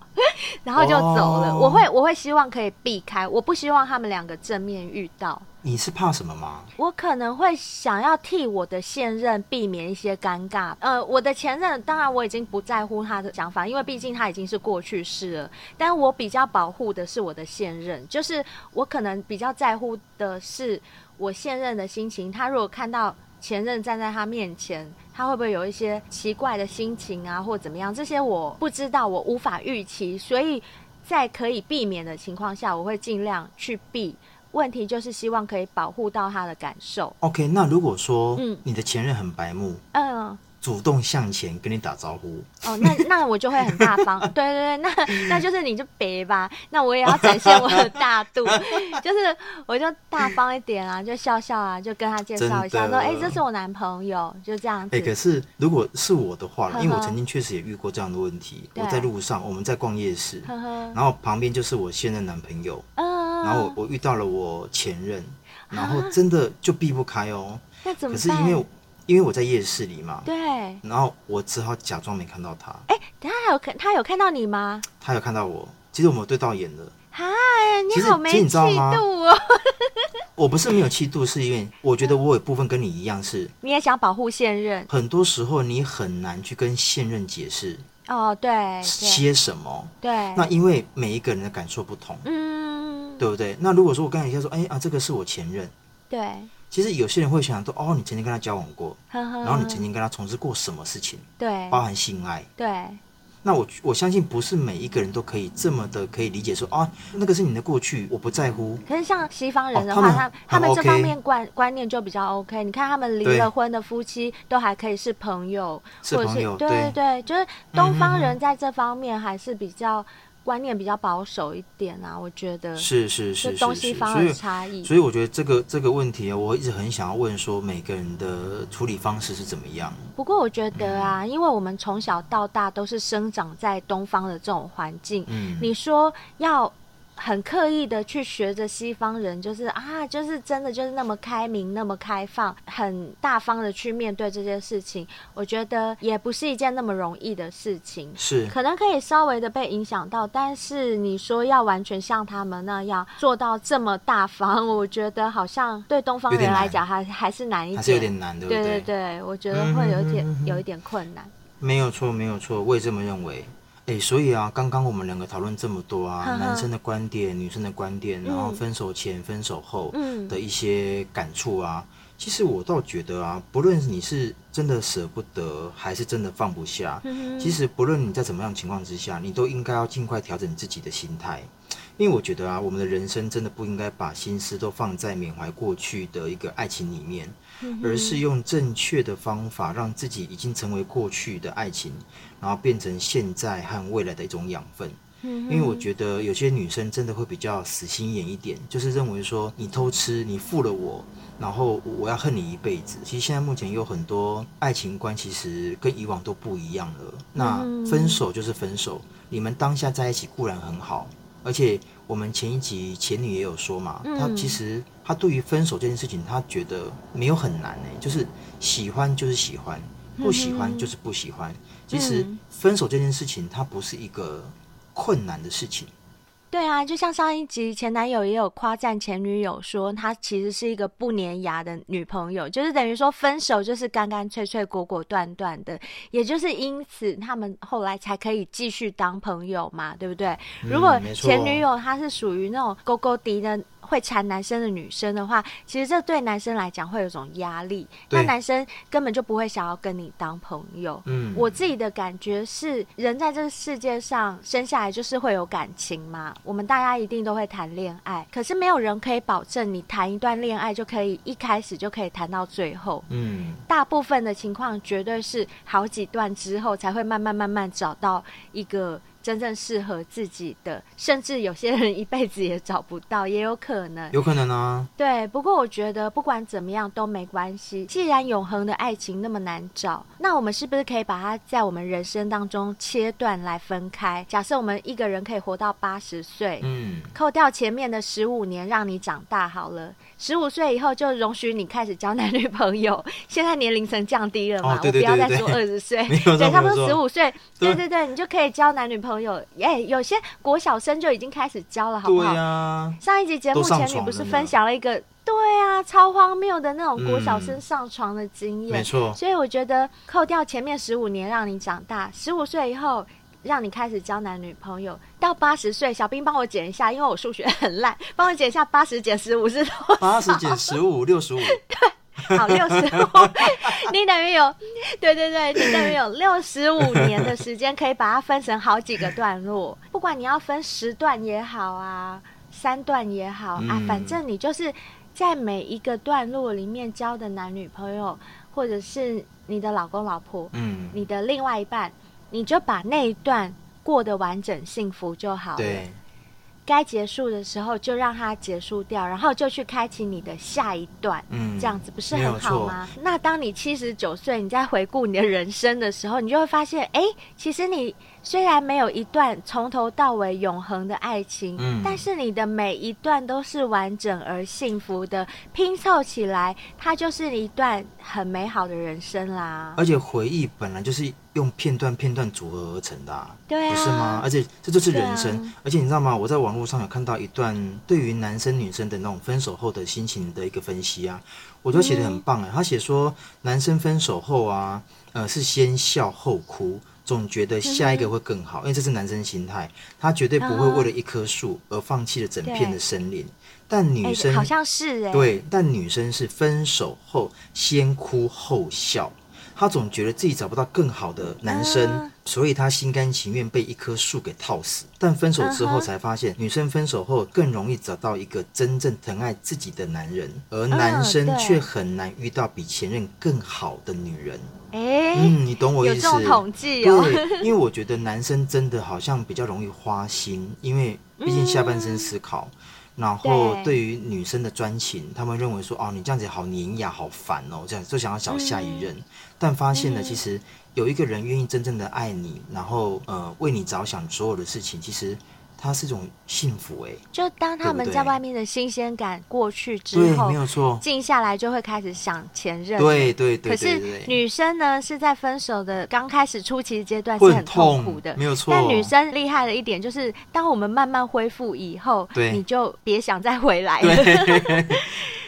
然后就走了。Oh. 我会我会希望可以避开，我不希望他们两个正面遇到。你是怕什么吗？我可能会想要替我的现任避免一些尴尬。呃，我的前任当然我已经不在乎他的想法，因为毕竟他已经是过去式了。但我比较保护的是我的现任，就是我可能比较在乎的是我现任的心情。他如果看到前任站在他面前。他会不会有一些奇怪的心情啊，或怎么样？这些我不知道，我无法预期。所以在可以避免的情况下，我会尽量去避。问题就是希望可以保护到他的感受。OK，那如果说，嗯，你的前任很白目，嗯。主动向前跟你打招呼。哦，那那我就会很大方，对对对，那那就是你就别吧，那我也要展现我的大度，就是我就大方一点啊，就笑笑啊，就跟他介绍一下，说哎、欸，这是我男朋友，就这样子。哎、欸，可是如果是我的话，因为我曾经确实也遇过这样的问题，我在路上，我们在逛夜市，呵呵。然后旁边就是我现任男朋友，嗯，然后我我遇到了我前任，然后真的就避不开哦，那怎么办？可是因为。因为我在夜市里嘛，对，然后我只好假装没看到他。哎，等下还有看他有看到你吗？他有看到我，其实我们有对到眼了。嗨，你好没气度哦！我不是没有气度，是因为我觉得我有部分跟你一样是，你也想保护现任。很多时候你很难去跟现任解释哦，对，些什么？对，那因为每一个人的感受不同，嗯，对不对？那如果说我刚才一下说，哎啊，这个是我前任，对。其实有些人会想说，哦，你曾经跟他交往过，呵呵，然后你曾经跟他从事过什么事情？对，包含性爱。对，那我我相信不是每一个人都可以这么的可以理解说，啊，那个是你的过去，我不在乎。可是像西方人的话，哦、他们他们这方面观观念就比较 OK。你看他们离了婚的夫妻都还可以是朋友，是朋友，对对对，就是东方人在这方面还是比较。观念比较保守一点啊，我觉得是是是，是，东西方的差异。所以我觉得这个这个问题啊，我一直很想要问说，每个人的处理方式是怎么样？不过我觉得啊，嗯、因为我们从小到大都是生长在东方的这种环境，嗯，你说要。很刻意的去学着西方人，就是啊，就是真的就是那么开明，那么开放，很大方的去面对这件事情。我觉得也不是一件那么容易的事情，是可能可以稍微的被影响到，但是你说要完全像他们那样做到这么大方，我觉得好像对东方人来讲还还是难一点，还是有点难，对不对？对对对，我觉得会有点、嗯、有一点困难。没有错，没有错，我也这么认为。哎、欸，所以啊，刚刚我们两个讨论这么多啊，呵呵男生的观点、女生的观点，然后分手前、嗯、分手后的一些感触啊，嗯、其实我倒觉得啊，不论你是真的舍不得，还是真的放不下，嗯、其实不论你在怎么样情况之下，你都应该要尽快调整自己的心态。因为我觉得啊，我们的人生真的不应该把心思都放在缅怀过去的一个爱情里面，而是用正确的方法，让自己已经成为过去的爱情，然后变成现在和未来的一种养分。因为我觉得有些女生真的会比较死心眼一点，就是认为说你偷吃，你负了我，然后我要恨你一辈子。其实现在目前有很多爱情观，其实跟以往都不一样了。那分手就是分手，你们当下在一起固然很好。而且我们前一集前女也有说嘛，嗯、其实她对于分手这件事情，她觉得没有很难呢、欸，就是喜欢就是喜欢，不喜欢就是不喜欢。其实分手这件事情，它不是一个困难的事情。对啊，就像上一集前男友也有夸赞前女友说，她其实是一个不粘牙的女朋友，就是等于说分手就是干干脆脆、果果断断的，也就是因此他们后来才可以继续当朋友嘛，对不对？如果前女友她是属于那种勾勾敌的。会缠男生的女生的话，其实这对男生来讲会有种压力，那男生根本就不会想要跟你当朋友。嗯，我自己的感觉是，人在这个世界上生下来就是会有感情嘛，我们大家一定都会谈恋爱，可是没有人可以保证你谈一段恋爱就可以一开始就可以谈到最后。嗯，大部分的情况绝对是好几段之后才会慢慢慢慢找到一个。真正适合自己的，甚至有些人一辈子也找不到，也有可能。有可能啊。对，不过我觉得不管怎么样都没关系。既然永恒的爱情那么难找，那我们是不是可以把它在我们人生当中切断来分开？假设我们一个人可以活到八十岁，嗯，扣掉前面的十五年让你长大好了，十五岁以后就容许你开始交男女朋友。现在年龄层降低了嘛？哦、对对对对，我不要再说二十岁，对，差不多十五岁，对对对，你就可以交男女朋友。有哎，有些国小生就已经开始教了，好不好？对啊，上一集节目前你不是分享了一个，对啊，超荒谬的那种国小生上床的经验，没错。所以我觉得扣掉前面十五年让你长大，十五岁以后让你开始交男女朋友，到八十岁，小兵帮我减一下，因为我数学很烂，帮我减一下八十减十五是多少？八十减十五，六十五。对。好，六十五，你等于有，对对对，你等于有六十五年的时间，可以把它分成好几个段落。不管你要分十段也好啊，三段也好、嗯、啊，反正你就是在每一个段落里面交的男女朋友，或者是你的老公老婆，嗯，你的另外一半，你就把那一段过得完整幸福就好了。对。该结束的时候就让它结束掉，然后就去开启你的下一段，嗯，这样子不是很好吗？那当你七十九岁，你在回顾你的人生的时候，你就会发现，哎，其实你虽然没有一段从头到尾永恒的爱情，嗯，但是你的每一段都是完整而幸福的，拼凑起来，它就是一段很美好的人生啦。而且回忆本来就是。用片段片段组合而成的，啊，对啊，不是吗？而且这就是人生，啊。而且你知道吗？我在网络上有看到一段对于男生女生的那种分手后的心情的一个分析啊，我觉得写得很棒哎，嗯。他写说，男生分手后啊，呃，是先笑后哭，总觉得下一个会更好，嗯，因为这是男生心态，他绝对不会为了一棵树而放弃了整片的森林。但女生，欸，好像是哎，对，但女生是分手后先哭后笑。他总觉得自己找不到更好的男生，啊、所以她心甘情愿被一棵树给套死。但分手之后才发现，女生分手后更容易找到一个真正疼爱自己的男人，而男生却很难遇到比前任更好的女人。哎，嗯，你懂我意思？统计哦。对，因为我觉得男生真的好像比较容易花心，因为毕竟下半身思考。嗯然后对。于女生的专情，他们认为说哦，你这样子好黏牙，好烦哦，这样就想要找下一任，嗯、但发现呢，其实有一个人愿意真正的爱你，然后呃为你着想所有的事情，其实。它是一种幸福哎、欸，就当他们在外面的新鲜感过去之后，对，没有错，静下来就会开始想前任。对对对。可是女生呢，是在分手的刚开始初期阶段是很痛苦的，没有错。但女生厉害的一点就是，当我们慢慢恢复以后，对，你就别想再回来了。对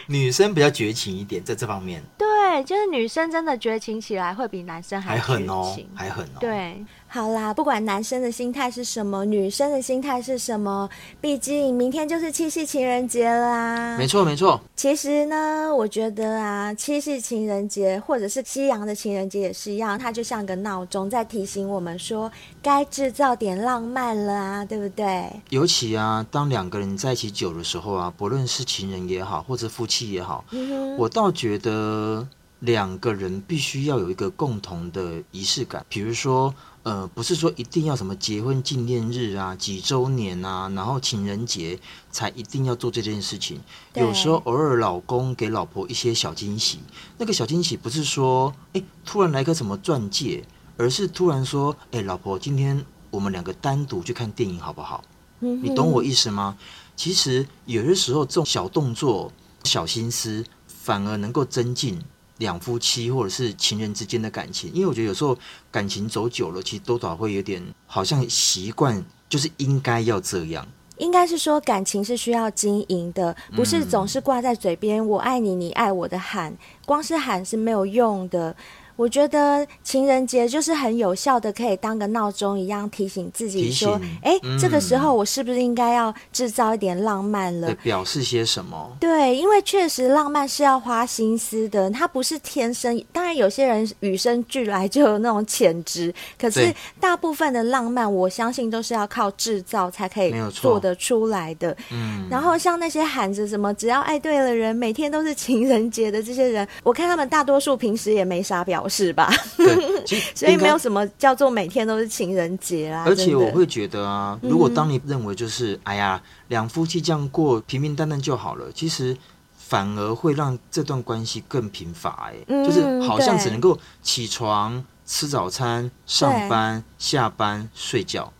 女生比较绝情一点，在这方面。对，就是女生真的绝情起来会比男生还狠哦，还狠哦。对。好啦，不管男生的心态是什么，女生的心态是什么，毕竟明天就是七夕情人节啦。没错，没错。其实呢，我觉得啊，七夕情人节或者是西洋的情人节也是一样，它就像个闹钟，在提醒我们说，该制造点浪漫了啊，对不对？尤其啊，当两个人在一起久的时候啊，不论是情人也好，或者夫妻也好，嗯，我倒觉得两个人必须要有一个共同的仪式感，比如说。呃，不是说一定要什么结婚纪念日啊、几周年啊，然后情人节才一定要做这件事情。有时候偶尔老公给老婆一些小惊喜，那个小惊喜不是说哎突然来个什么钻戒，而是突然说哎老婆，今天我们两个单独去看电影好不好？嗯，你懂我意思吗？其实有些时候这种小动作、小心思，反而能够增进两夫妻或者是情人之间的感情，因为我觉得有时候感情走久了，其实多少会有点好像习惯，就是应该要这样。应该是说感情是需要经营的，不是总是挂在嘴边“我爱你，你爱我”的喊，光是喊是没有用的。我觉得情人节就是很有效的，可以当个闹钟一样提醒自己说：“哎、嗯，这个时候我是不是应该要制造一点浪漫了？”表示些什么？对，因为确实浪漫是要花心思的，它不是天生。当然，有些人与生俱来就有那种潜质，可是大部分的浪漫，我相信都是要靠制造才可以做得出来的。嗯。然后像那些喊着什么“只要爱对了人，每天都是情人节”的这些人，我看他们大多数平时也没啥表。是吧？对，所以没有什么叫做每天都是情人节啊。而且我会觉得啊，如果当你认为就是、嗯、哎呀，两夫妻这样过平平淡淡就好了，其实反而会让这段关系更贫乏。哎、嗯，就是好像只能够起床、吃早餐、上班、下班、睡觉。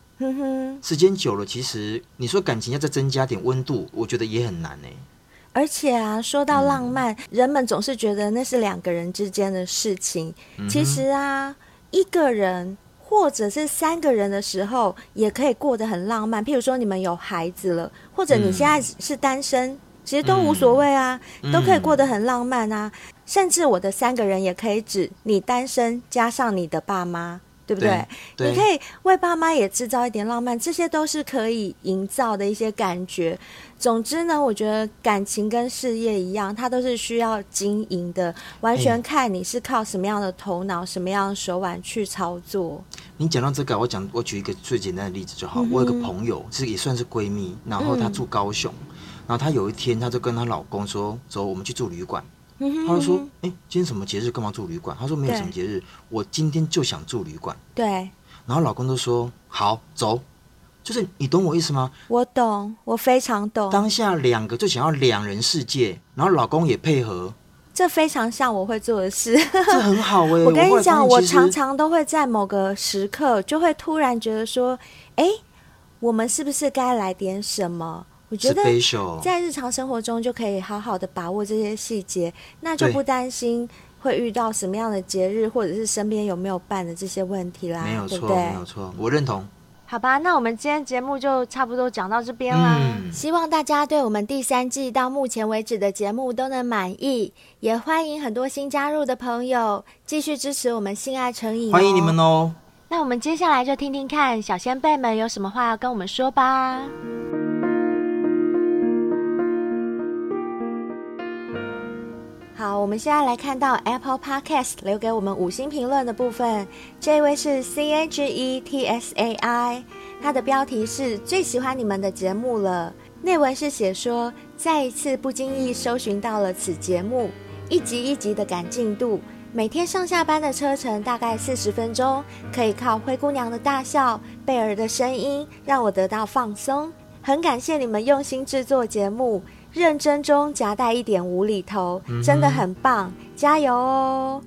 时间久了，其实你说感情要再增加点温度，我觉得也很难哎。而且啊，说到浪漫，嗯，人们总是觉得那是两个人之间的事情。嗯。其实啊，一个人或者是三个人的时候，也可以过得很浪漫。譬如说，你们有孩子了，或者你现在是单身，嗯，其实都无所谓啊，嗯，都可以过得很浪漫啊。甚至我的三个人也可以指你单身加上你的爸妈。对不对？对，你可以为爸妈也制造一点浪漫，这些都是可以营造的一些感觉。总之呢，我觉得感情跟事业一样，它都是需要经营的，完全看你是靠什么样的头脑、什么样的手腕去操作。你讲到这个，我讲我举一个最简单的例子就好。嗯、我有个朋友，其实也算是闺蜜，然后她住高雄，嗯、然后她有一天，她就跟她老公说：“走，我们去住旅馆。”他就说：“哎、欸，今天什么节日？干嘛住旅馆？”他说：“没有什么节日，我今天就想住旅馆。”对。然后老公就说：“好，走。”就是你懂我意思吗？我懂，我非常懂。当下两个就想要两人世界，然后老公也配合，这非常像我会做的事。这很好哎、欸！我跟你讲，我常常都会在某个时刻，就会突然觉得说：“哎，我们是不是该来点什么？”我觉得在日常生活中就可以好好的把握这些细节，那就不担心会遇到什么样的节日，或者是身边有没有办的这些问题啦。没有错，对对？没有错，我认同。好吧，那我们今天节目就差不多讲到这边啦。嗯。希望大家对我们第三季到目前为止的节目都能满意，也欢迎很多新加入的朋友继续支持我们性爱成瘾。欢迎你们哦。那我们接下来就听听看小先辈们有什么话要跟我们说吧。好，我们现在来看到 Apple Podcast 留给我们五星评论的部分。这位是 C A G E T S A I，他的标题是最喜欢你们的节目了。内文是写说，再一次不经意搜寻到了此节目，一集一集的赶进度，每天上下班的车程大概四十分钟，可以靠灰姑娘的大笑、贝儿的声音让我得到放松。很感谢你们用心制作节目。认真中夹带一点无厘头，嗯，真的很棒，加油哦！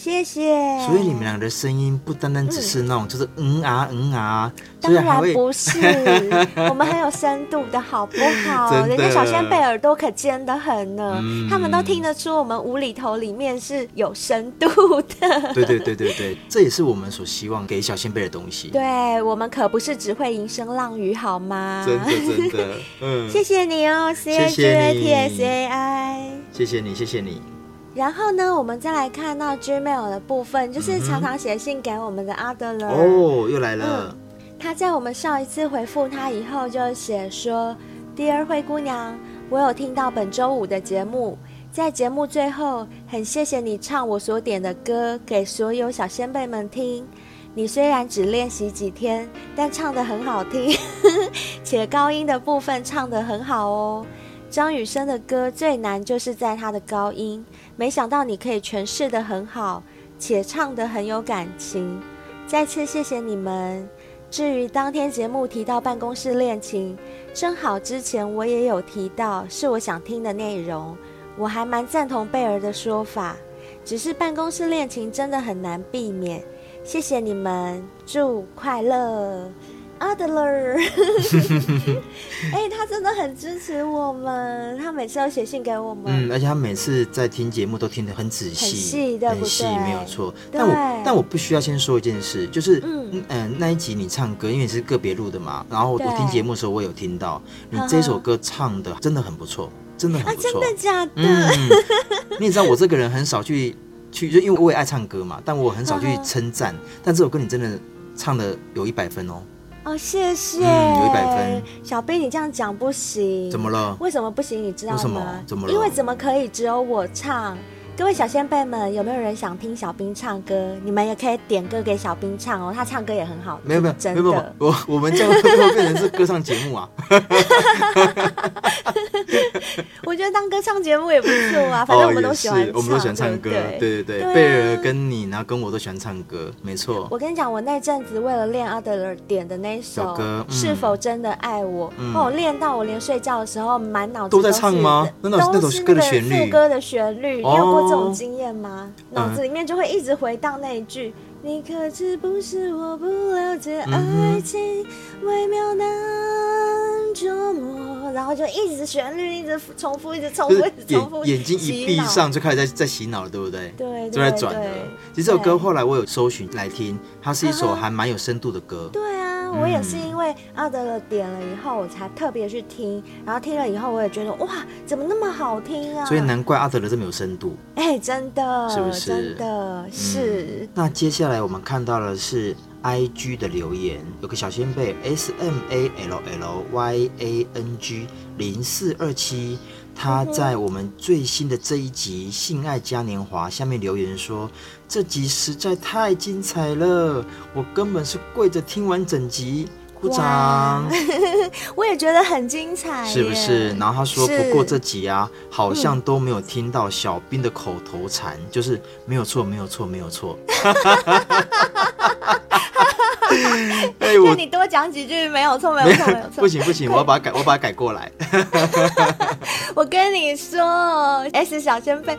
谢谢。所以你们两个的声音不单单只是那种，嗯、就是嗯啊嗯啊。当然不是，我们很有深度的好不好？人家小仙贝耳朵可尖得很呢，嗯，他们都听得出我们无厘头里面是有深度的。对对对对对，这也是我们所希望给小仙贝的东西。对，我们可不是只会吟声浪语，好吗？真的真的，嗯，谢谢你哦，C H A T S A I，谢谢你，谢谢你。然后呢，我们再来看到 Gmail 的部分，就是常常写信给我们的阿德勒。哦，又来了。嗯他在我们上一次回复他以后，就写说：“Dear 灰姑娘，我有听到本周五的节目，在节目最后，很谢谢你唱我所点的歌给所有小先辈们听。你虽然只练习几天，但唱得很好听，且高音的部分唱得很好哦。张雨生的歌最难就是在他的高音，没想到你可以诠释得很好，且唱得很有感情。再次谢谢你们。”至于当天节目提到办公室恋情，正好之前我也有提到，是我想听的内容。我还蛮赞同贝儿的说法，只是办公室恋情真的很难避免。谢谢你们，祝快乐。Adler，哎，他真的很支持我们，他每次都写信给我们，嗯，而且他每次在听节目都听得很仔细，很细，很细，没有错。但我但我必须要先说一件事，就是嗯。嗯，那一集你唱歌，因为你是个别录的嘛，然后我听节目的时候我有听到你这首歌唱的真的很不错，真的很不错，真的假的？嗯，你也知道我这个人很少去去，就因为我也爱唱歌嘛，但我很少去称赞，但这首歌你真的唱的有一百分哦。哦，谢谢。嗯，有一百分。小兵，你这样讲不行。怎么了？为什么不行？你知道吗？为什么？怎么了？因为怎么可以只有我唱？各位小先辈们，有没有人想听小兵唱歌？你们也可以点歌给小兵唱哦，他唱歌也很好。没有没有，真的。我我们这样会不会变成是歌唱节目啊？我觉得当歌唱节目也不错啊，反正我们都喜欢唱，我们都喜欢唱歌。对对对，贝尔跟你，然后跟我都喜欢唱歌，没错。我跟你讲，我那阵子为了练阿德勒点的那首歌《是否真的爱我》，哦，练到我连睡觉的时候满脑子都在唱吗？那那首歌的旋律，副歌的旋律，你有过这种经验吗？脑子里面就会一直回荡那一句。你可知不是我不了解爱情，微妙难琢磨，然后就一直旋律一直重复，一直重复，一直重复。眼睛一闭上就开始在在洗脑了，对不对？对，就在转了。其实这首歌后来我有搜寻来听，它是一首还蛮有深度的歌。对啊。我也是因为阿德勒点了以后，我才特别去听，然后听了以后，我也觉得哇，怎么那么好听啊！所以难怪阿德勒这么有深度。哎，真的，是不是？真的是。嗯。那接下来我们看到的是 I G 的留言，有个小仙贝 S M A L L Y A N G 零四二七。他在我们最新的这一集《性爱嘉年华》下面留言说：“这集实在太精彩了，我根本是跪着听完整集，鼓掌。” 我也觉得很精彩，是不是？然后他说：“不过这集啊，好像都没有听到小兵的口头禅，就是没有错，没有错，没有错。” 哎，我你多讲几句，没有错，没有错，没有错。不行不行，我要把它改，我把它改过来。我跟你说，S 小仙贝，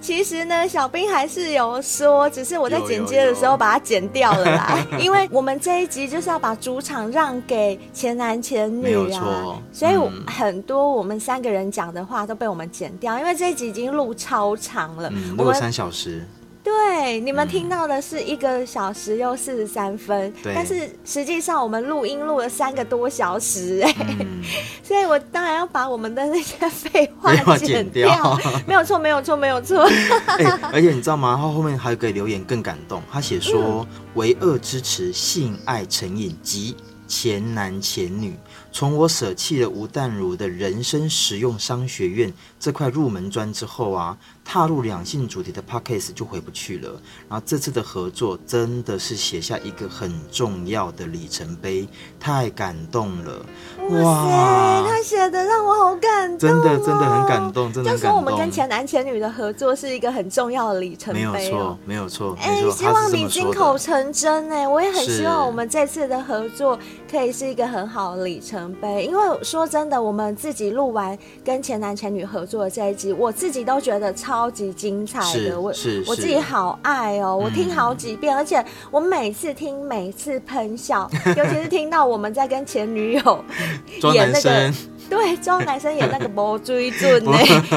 其实呢，小兵还是有说，只是我在剪接的时候把它剪掉了啦。因为我们这一集就是要把主场让给前男前女啊。所以很多我们三个人讲的话都被我们剪掉，因为这一集已经录超长了，嗯，录了三小时。对，你们听到的是一个小时又四十三分，嗯、但是实际上我们录音录了三个多小时，哎、嗯，所以我当然要把我们的那些废话剪掉，剪掉没有错，没有错，没有错。欸、而且你知道吗？他后面还有个留言更感动，他写说：“嗯、唯恶支持性爱成瘾及前男前女。”从我舍弃了吴淡如的人生实用商学院这块入门砖之后啊，踏入两性主题的 podcast 就回不去了。然后这次的合作真的是写下一个很重要的里程碑，太感动了！哇塞，他写的让我好感动，真的真的很感动，真的很感动。就说我们跟前男前女的合作是一个很重要的里程碑，没有错，没有错。哎，希望你金口成真哎，我也很希望我们这次的合作可以是一个很好的里程碑。因为说真的，我们自己录完跟前男前女合作的这一集，我自己都觉得超级精彩的。我我自己好爱哦，我听好几遍，而且我每次听每次喷笑，尤其是听到我们在跟前女友 演那个，对，装男生演那个无水准呢，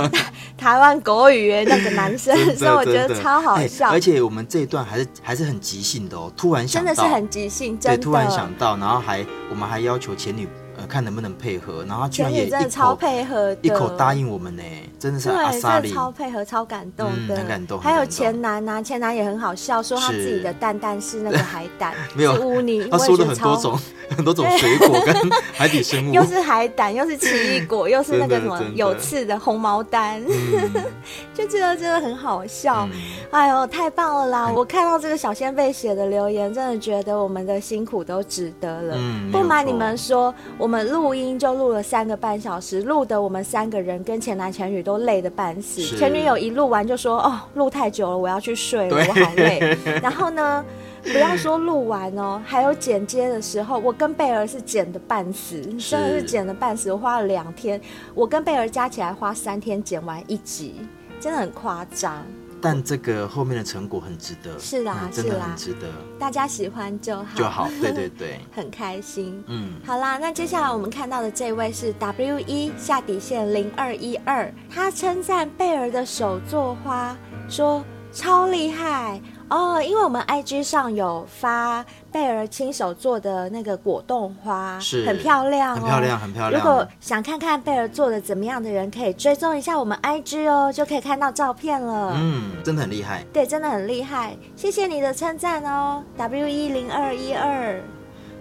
台湾国语的那个男生，所以我觉得超好笑。而且我们这一段还是还是很即兴的哦，突然想到，真的是很即兴，真的。突然想到，然后还我们还要求前女呃。看能不能配合，然后他居然也真的超配合，一口答应我们呢，真的是阿萨里超配合，超感动的，很感动。还有前男啊，前男也很好笑，说他自己的蛋蛋是那个海胆，没有污泥，他说了很多种 很多种水果跟海底生物，又是海胆，又是奇异果，又是那个什么有刺的红毛丹，就觉得真的很好笑。哎呦，太棒了啦！我看到这个小仙贝写的留言，真的觉得我们的辛苦都值得了。不瞒你们说，我。们录音就录了三个半小时，录的我们三个人跟前男前女都累得半死。前女友一录完就说：“哦，录太久了，我要去睡了，我好累。”然后呢，不要说录完哦，还有剪接的时候，我跟贝儿是剪的半死，真的是剪的半死。我花了两天，我跟贝儿加起来花三天剪完一集，真的很夸张。但这个后面的成果很值得，是啦，嗯、真的很值得，大家喜欢就好，就好，对对对，很开心。嗯，好啦，那接下来我们看到的这位是 W 一下底线零二一二，他称赞贝儿的手作花，说超厉害。哦，因为我们 IG 上有发贝儿亲手做的那个果冻花，是很漂亮，哦，很漂亮，很漂亮。如果想看看贝儿做的怎么样的人，可以追踪一下我们 IG 哦，就可以看到照片了。嗯，真的很厉害。对，真的很厉害，谢谢你的称赞哦，W 一零二一二。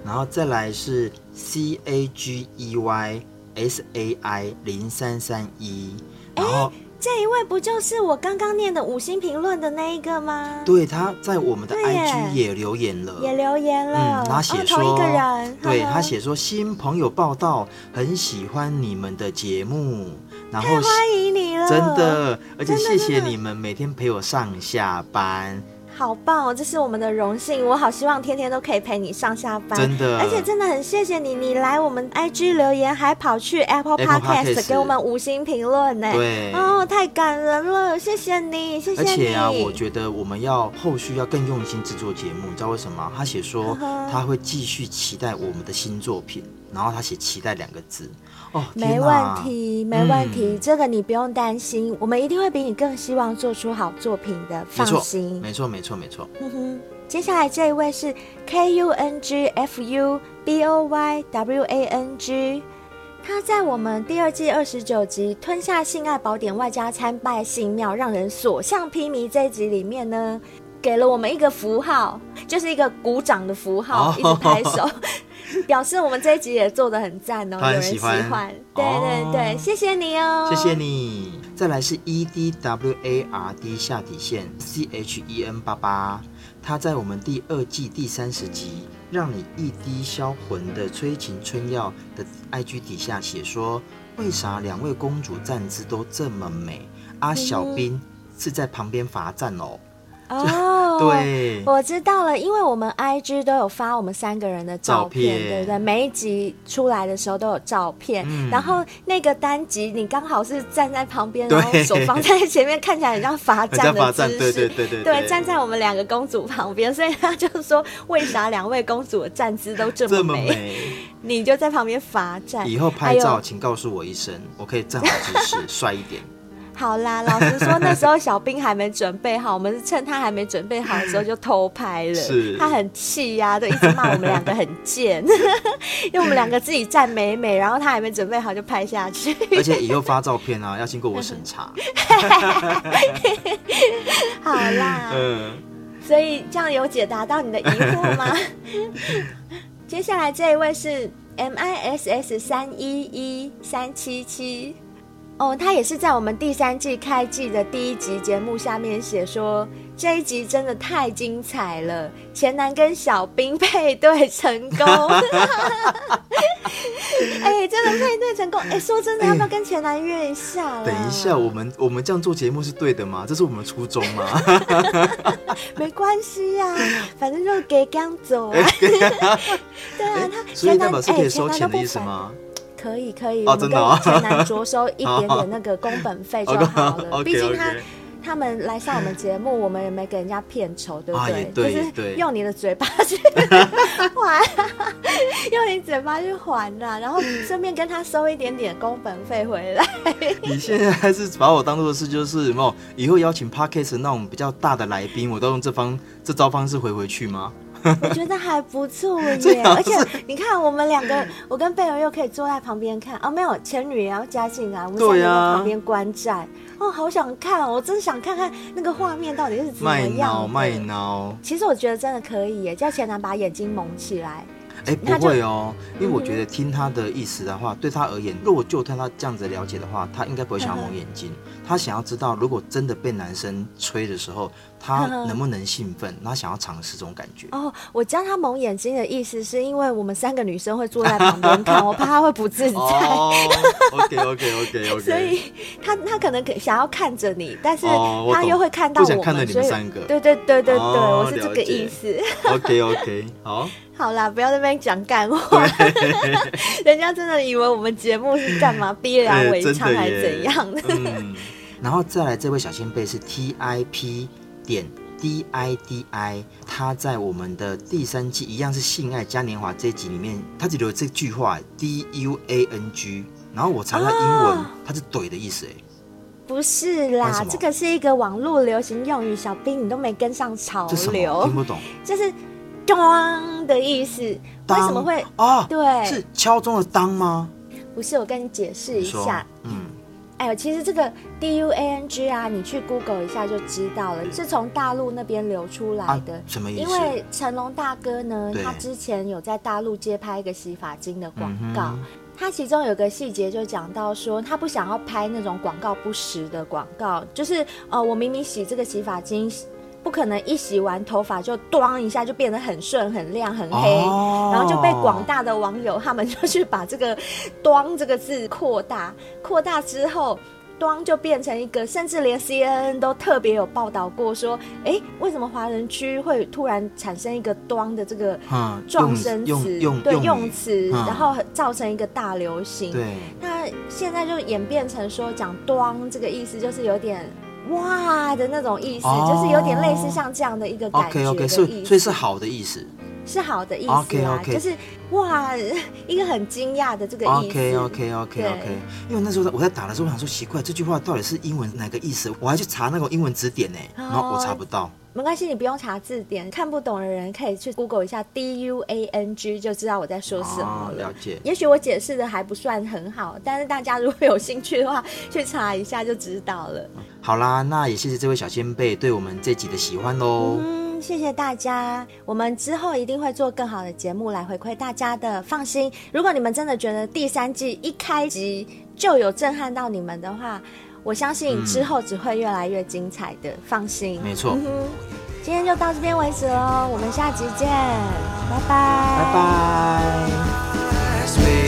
然后再来是 C A G E Y S A I 零三三一，然后。这一位不就是我刚刚念的五星评论的那一个吗？对，他在我们的 IG 也留言了，也留言了。嗯，他写说，哦、同一个人，对他写说新朋友报道，很喜欢你们的节目，然后太欢迎你了，真的，而且谢谢你们每天陪我上下班。好棒哦，这是我们的荣幸。我好希望天天都可以陪你上下班，真的。而且真的很谢谢你，你来我们 IG 留言，还跑去 Apple Podcast 给我们五星评论呢。对，哦，太感人了，谢谢你，谢谢你。而且啊，我觉得我们要后续要更用心制作节目，你知道为什么？他写说他会继续期待我们的新作品，然后他写期待两个字。哦，没问题，没问题，嗯，这个你不用担心，我们一定会比你更希望做出好作品的，放心。没错，没错，没错。嗯哼，接下来这一位是 K U N G F U B O Y W A N G，他在我们第二季二十九集《吞下性爱宝典》外加参拜性庙，让人所向披靡这一集里面呢，给了我们一个符号，就是一个鼓掌的符号，哦，一直拍手。表示我们这一集也做得很赞哦，有人喜欢，对对对，谢谢你哦，谢谢你。再来是 E D W A R D 下底线 C H E N 八八，他在我们第二季第三十集《让你一滴销魂的催情春药》的 I G 底下写说，为啥两位公主站姿都这么美？阿、啊、小兵是在旁边罚站哦。哦，对，我知道了，因为我们 IG 都有发我们三个人的照片，照片对不对？每一集出来的时候都有照片，嗯、然后那个单集你刚好是站在旁边，然后手放在前面，看起来很像罚站的姿势，对对对对，对，站在我们两个公主旁边，所以他就说，为啥两位公主的站姿都这么美？这么美 你就在旁边罚站。以后拍照请告诉我一声，我可以站好姿势，帅一点。好啦，老实说，那时候小兵还没准备好，我们是趁他还没准备好的时候就偷拍了。是，他很气呀、啊，都一直骂我们两个很贱，因为我们两个自己站美美，然后他还没准备好就拍下去。而且以后发照片啊，要经过我审查。好啦，嗯，所以这样有解答到你的疑惑吗？接下来这一位是 M I S S 三一一三七七。哦，他也是在我们第三季开季的第一集节目下面写说，这一集真的太精彩了，前男跟小兵配对成功，哎、欸，真的配对成功，哎、欸，说真的，要不要跟前男约一下？等一下，我们我们这样做节目是对的吗？这是我们初衷吗？没关系呀、啊，反正就是给刚走啊。对啊，他、欸、所以代表是可以收钱的意思吗？可以可以，哦、我们跟前男着收一点点 那个工本费就好了。毕竟他他们来上我们节目，我们也没给人家片酬，对不对？啊、对就是用你的嘴巴去还，用你嘴巴去还呐，然后顺便跟他收一点点工本费回来。你现在还是把我当做是就是有没有以后邀请 Podcast 那种比较大的来宾，我都用这方这招方式回回去吗？我觉得还不错耶，而且你看我们两个，我跟贝儿又可以坐在旁边看哦，没有前女也要加进来，我们三个在旁边观战、啊、哦，好想看哦，我真的想看看那个画面到底是怎么样。卖卖脑，其实我觉得真的可以耶，叫前男把眼睛蒙起来。哎、欸，不会哦，因为我觉得听他的意思的话，嗯、对他而言，如果就他他这样子了解的话，他应该不会想要蒙眼睛。他想要知道，如果真的被男生吹的时候，他能不能兴奋？他想要尝试这种感觉。哦，我教他蒙眼睛的意思，是因为我们三个女生会坐在旁边看，我怕他会不自在。哦、OK OK OK OK。所以他他可能想要看着你，但是他又会看到我看着你们三个。对对对对对，哦、我是这个意思。OK OK，好。好啦，不要在那边讲干话，人家真的以为我们节目是干嘛逼良为娼还是怎样的？嗯、然后再来这位小先辈是 T I P 点 D I D I，他在我们的第三季一样是性爱嘉年华这一集里面，他只留了这句话 D U A N G，然后我查他英文，哦、他是怼的意思哎。不是啦，这个是一个网络流行用语，小兵你都没跟上潮流，听不懂。就是“当”的意思，当为什么会啊？对，是敲钟的“当”吗？不是，我跟你解释一下。嗯，哎呦，其实这个 D U A N G 啊，你去 Google 一下就知道了，是从大陆那边流出来的。啊、什么意思？因为成龙大哥呢，他之前有在大陆接拍一个洗发精的广告。嗯他其中有个细节就讲到说，他不想要拍那种广告不实的广告，就是呃，我明明洗这个洗发精，不可能一洗完头发就咣一下就变得很顺、很亮、很黑，哦、然后就被广大的网友他们就去把这个“咣”这个字扩大，扩大之后。端就变成一个，甚至连 CNN 都特别有报道过，说，哎、欸，为什么华人区会突然产生一个端的这个撞声词，对用词，然后造成一个大流行。对，那现在就演变成说，讲端这个意思就是有点哇的那种意思，哦、就是有点类似像这样的一个感觉的意思。OK OK，所以所以是好的意思。是好的意思啊，okay, okay. 就是哇，一个很惊讶的这个意思。OK OK OK OK，对因为那时候我在打的时候，我想说奇怪，这句话到底是英文哪个意思？我还去查那个英文字典呢，哦、然后我查不到。没关系，你不用查字典，看不懂的人可以去 Google 一下 D U A N G，就知道我在说什么了。哦、了解。也许我解释的还不算很好，但是大家如果有兴趣的话，去查一下就知道了。好啦，那也谢谢这位小先辈对我们这集的喜欢喽。嗯谢谢大家，我们之后一定会做更好的节目来回馈大家的。放心，如果你们真的觉得第三季一开集就有震撼到你们的话，我相信之后只会越来越精彩的。放心，没错。今天就到这边为止喽，我们下集见，拜拜，拜拜。